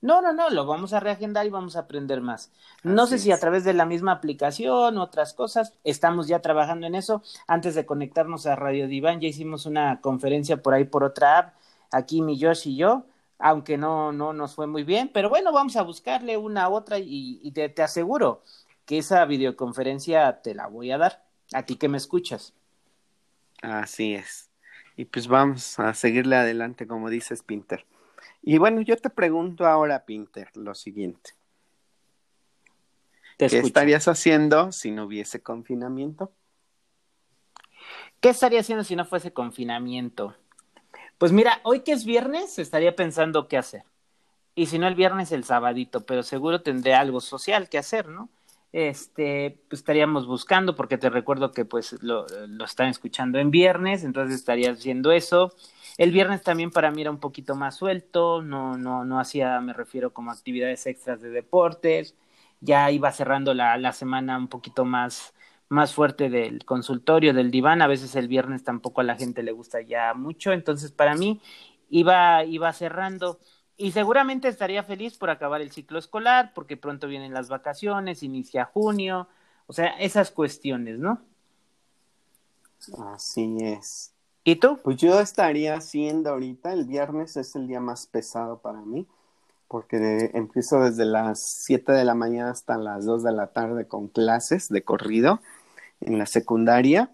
No, no, no, lo vamos a reagendar y vamos a aprender más. No sé si a través de la misma aplicación, otras cosas, estamos ya trabajando en eso. Antes de conectarnos a Radio Diván, ya hicimos una conferencia por ahí por otra app, aquí mi Josh y yo, aunque no, no nos fue muy bien, pero bueno, vamos a buscarle una a otra y, te, te aseguro que esa videoconferencia te la voy a dar, a ti que me escuchas. Así es. Y pues vamos a seguirle adelante, como dices, Pinter. Y bueno, yo te pregunto ahora, Pinter, lo siguiente. ¿Qué estarías haciendo si no hubiese confinamiento? ¿Qué estaría haciendo si no fuese confinamiento? Pues mira, hoy que es viernes, estaría pensando qué hacer. Y si no el viernes, el sabadito, pero seguro tendré algo social que hacer, ¿no? Este, pues estaríamos buscando, porque te recuerdo que pues lo, lo están escuchando en viernes, entonces estaría haciendo eso. El viernes también para mí era un poquito más suelto, no, no, no hacía, me refiero como actividades extras de deportes, ya iba cerrando la, la semana un poquito más, más fuerte del consultorio, del diván, a veces el viernes tampoco a la gente le gusta ya mucho, entonces para mí iba, iba cerrando. Y seguramente estaría feliz por acabar el ciclo escolar, porque pronto vienen las vacaciones, inicia junio, o sea, esas cuestiones, ¿no? Así es. Pues yo estaría haciendo ahorita, el viernes es el día más pesado para mí, porque empiezo desde las 7 de la mañana hasta las 2 de la tarde con clases de corrido en la secundaria.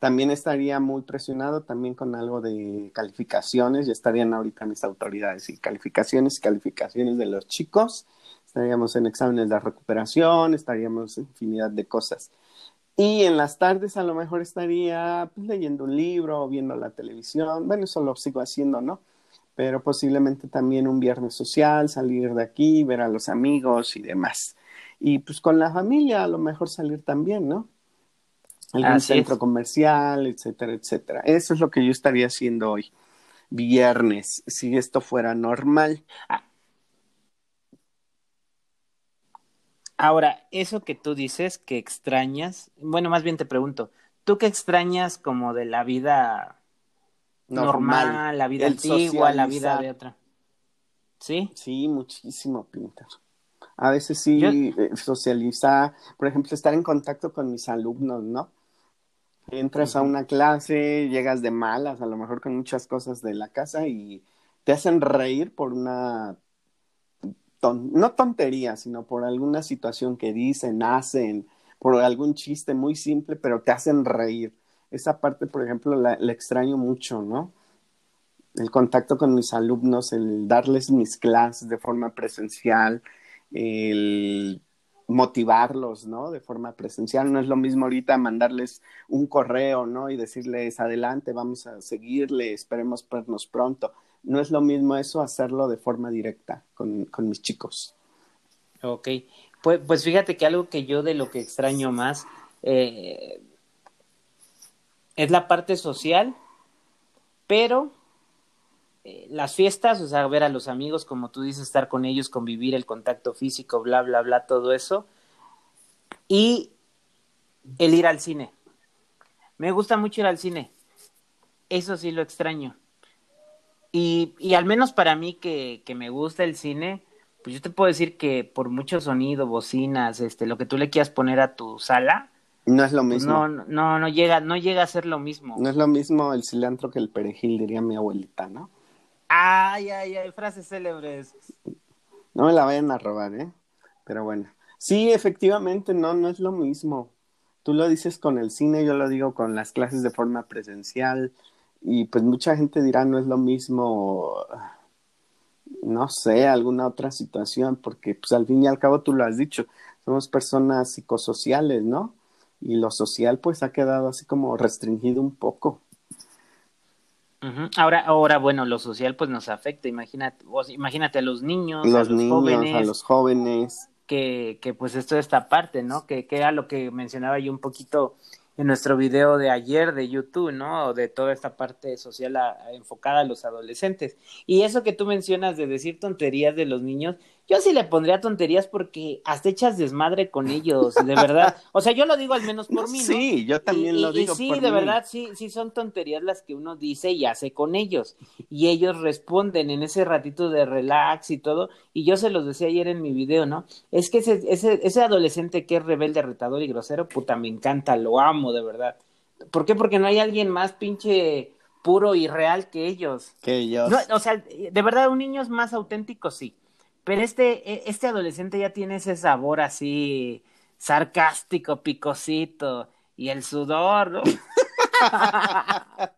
También estaría muy presionado también con algo de calificaciones, ya estarían ahorita mis autoridades y calificaciones calificaciones de los chicos. Estaríamos en exámenes de recuperación, estaríamos en infinidad de cosas. Y en las tardes a lo mejor estaría pues, leyendo un libro o viendo la televisión. Bueno, eso lo sigo haciendo, ¿no? Pero posiblemente también un viernes social, salir de aquí, ver a los amigos y demás. Y pues con la familia a lo mejor salir también, ¿no? Algún centro comercial, etcétera, etcétera. Eso es lo que yo estaría haciendo hoy, viernes, si esto fuera normal. Ahora, eso que tú dices que extrañas, bueno, más bien te pregunto, ¿tú qué extrañas como de la vida normal, la vida antigua, la vida de otra? ¿Sí? Sí, muchísimo, Pinter. A veces sí, eh, socializar, por ejemplo, estar en contacto con mis alumnos, ¿no? Entras a una clase, llegas de malas, a lo mejor con muchas cosas de la casa y te hacen reír por una, no tontería, sino por alguna situación que dicen, hacen, por algún chiste muy simple, pero te hacen reír. Esa parte, por ejemplo, la extraño mucho, ¿no? El contacto con mis alumnos, el darles mis clases de forma presencial, el motivarlos, ¿no? De forma presencial. No es lo mismo ahorita mandarles un correo, ¿no? Y decirles, adelante, vamos a seguirle, esperemos vernos pronto. No es lo mismo eso hacerlo de forma directa con, con mis chicos. Ok, pues, pues, fíjate que algo que yo de lo que extraño más eh, es la parte social, pero eh, las fiestas, o sea, ver a los amigos, como tú dices, estar con ellos, convivir, el contacto físico, bla, bla, bla, todo eso. Y el ir al cine. Me gusta mucho ir al cine. Eso sí lo extraño. Y, y al menos para mí que, que me gusta el cine, pues yo te puedo decir que por mucho sonido, bocinas, este, lo que tú le quieras poner a tu sala, no es lo pues mismo. no, no, no llega, no llega a ser lo mismo. No es lo mismo el cilantro que el perejil, diría mi abuelita, ¿no? Ay, ay, ay, frases célebres. No me la vayan a robar, ¿eh? Pero bueno. Sí, efectivamente, no, no es lo mismo. Tú lo dices con el cine, yo lo digo con las clases de forma presencial. Y pues mucha gente dirá, no es lo mismo, no sé, alguna otra situación, porque pues al fin y al cabo tú lo has dicho, somos personas psicosociales, ¿no? Y lo social pues ha quedado así como restringido un poco. Ahora, ahora, bueno, lo social pues nos afecta. Imagínate, imagínate a los niños, los a los jóvenes, a los jóvenes, que, que pues esto esta parte, ¿no? Que, que era lo que mencionaba yo un poquito en nuestro video de ayer de YouTube, ¿no? De toda esta parte social enfocada a los adolescentes. Y eso que tú mencionas de decir tonterías de los niños, yo sí le pondría tonterías porque hasta echas desmadre con ellos, de verdad. O sea, yo lo digo al menos por mí, ¿no? Sí, yo también lo digo. Y sí, de verdad, sí, sí son tonterías las que uno dice y hace con ellos. Y ellos responden en ese ratito de relax y todo. Y yo se los decía ayer en mi video, ¿no? Es que ese, ese, ese adolescente que es rebelde, retador y grosero, puta, me encanta, lo amo, de verdad. ¿Por qué? Porque no hay alguien más pinche puro y real que ellos. Que ellos. o sea, de verdad, un niño es más auténtico, sí pero este, e, este adolescente ya tiene ese sabor así sarcástico, picosito. Y el sudor, ¿no? (laughs)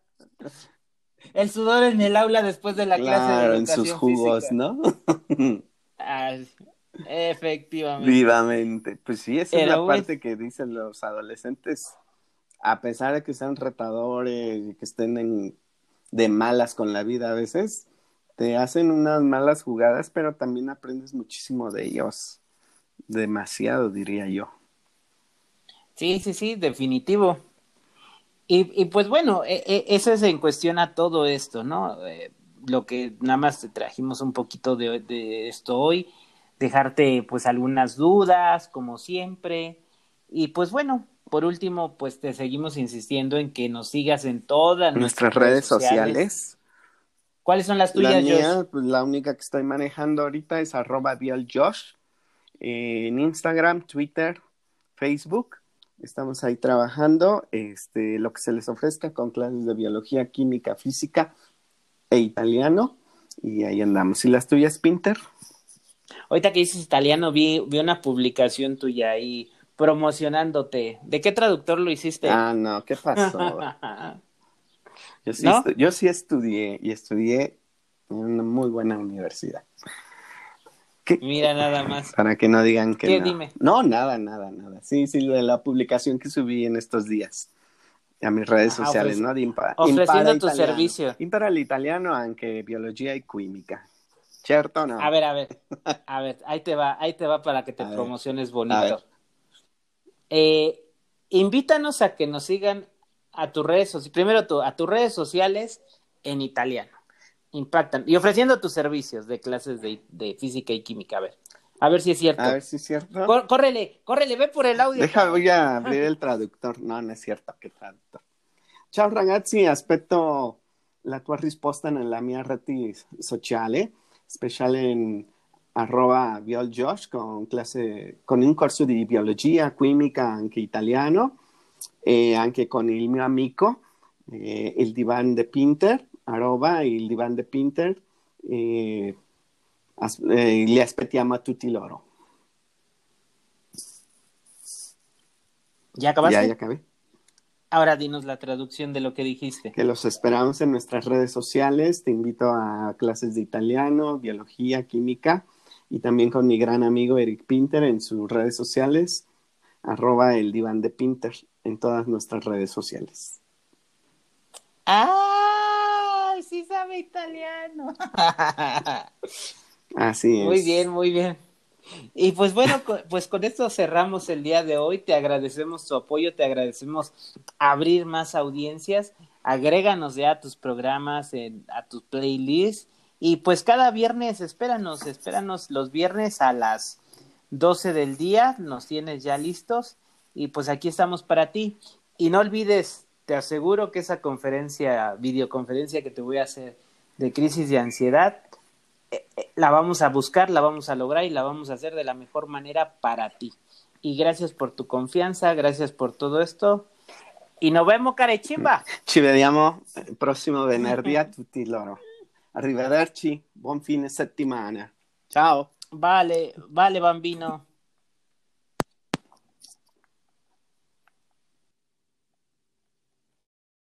el sudor en el aula después de la clase de en sus jugos, ¿no? (laughs) efectivamente. Vivamente. Pues sí, esa es la parte que dicen los adolescentes. A pesar de que sean retadores y que estén en, de malas con la vida a veces, te hacen unas malas jugadas, pero también aprendes muchísimo de ellos. Demasiado, diría yo. Sí, sí, sí, definitivo. Y, y pues bueno, e, e, eso es en cuestión a todo esto, ¿no? Eh, lo que nada más te trajimos un poquito de, de esto hoy, dejarte pues algunas dudas, como siempre. Y pues bueno, por último, pues te seguimos insistiendo en que nos sigas en todas nuestras, redes, sociales ¿Cuáles son las tuyas, la mía, Pues la única que estoy manejando ahorita es arroba Josh en Instagram, Twitter, Facebook. Estamos ahí trabajando este, lo que se les ofrezca con clases de biología, química, física e italiano. Y ahí andamos. ¿Y las tuyas, Pinter? Ahorita que dices italiano, vi, vi una publicación tuya ahí promocionándote. ¿De qué traductor lo hiciste? Ah, no, ¿qué pasó? (laughs) Yo sí, estudié y estudié en una muy buena universidad. Mira, nada más. Para que no digan que ¿Qué, no. Dime. No, nada, nada, nada. Sí, sí, de la publicación que subí en estos días a mis redes sociales, ¿no? ofreciendo tu servicio. Impara el italiano, aunque biología y química. ¿Cierto o no? A ver, a ver. (laughs) A ver, ahí te va, ahí te va para que te promociones bonito. Eh, invítanos a que nos sigan a tus redes sociales, primero a tus redes sociales en italiano. Impactan. Y ofreciendo tus servicios de clases de, física y química. A ver. A ver si es cierto. A ver si es cierto. córrele, córrele, ve por el audio. Deja, voy a abrir il traductor. No, non è certo che traduttore. Ciao ragazzi, aspetto la tua risposta nella mia rete sociale, speciale in arroba bioljosh con, classe, con un corso di biologia, chimica, anche italiano, e anche con il mio amico, eh, il Divan de Pinter, arroba il Divan de Pinter, e as, eh, li aspettiamo a tutti loro. ¿Ya acabaste? Ya, ya acabé. Ahora dinos la traducción de lo que dijiste. Que los esperamos en nuestras redes sociales. Te invito a clases de italiano, biología, química y también con mi gran amigo Eric Pinter en sus redes sociales, arroba el diván de Pinter en todas nuestras redes sociales. ¡Ah! Sí sabe italiano. (laughs) Así es. Muy bien, muy bien. Y pues bueno, pues con esto cerramos el día de hoy. Te agradecemos tu apoyo, te agradecemos abrir más audiencias. Agréganos ya a tus programas, a tus playlists. Y pues cada viernes, espéranos, espéranos los viernes a las 12 del día. Nos tienes ya listos. Y pues aquí estamos para ti. Y no olvides, te aseguro que esa conferencia, videoconferencia que te voy a hacer de crisis de ansiedad, eh, eh, la vamos a buscar, la vamos a lograr y la vamos a hacer de la mejor manera para ti. Y gracias por tu confianza, gracias por todo esto. Y nos vemos, Carechimba. Ci vediamo prossimo venerdì a tutti loro. Arrivederci, buon fine settimana. Ciao. Vale, vale, bambino.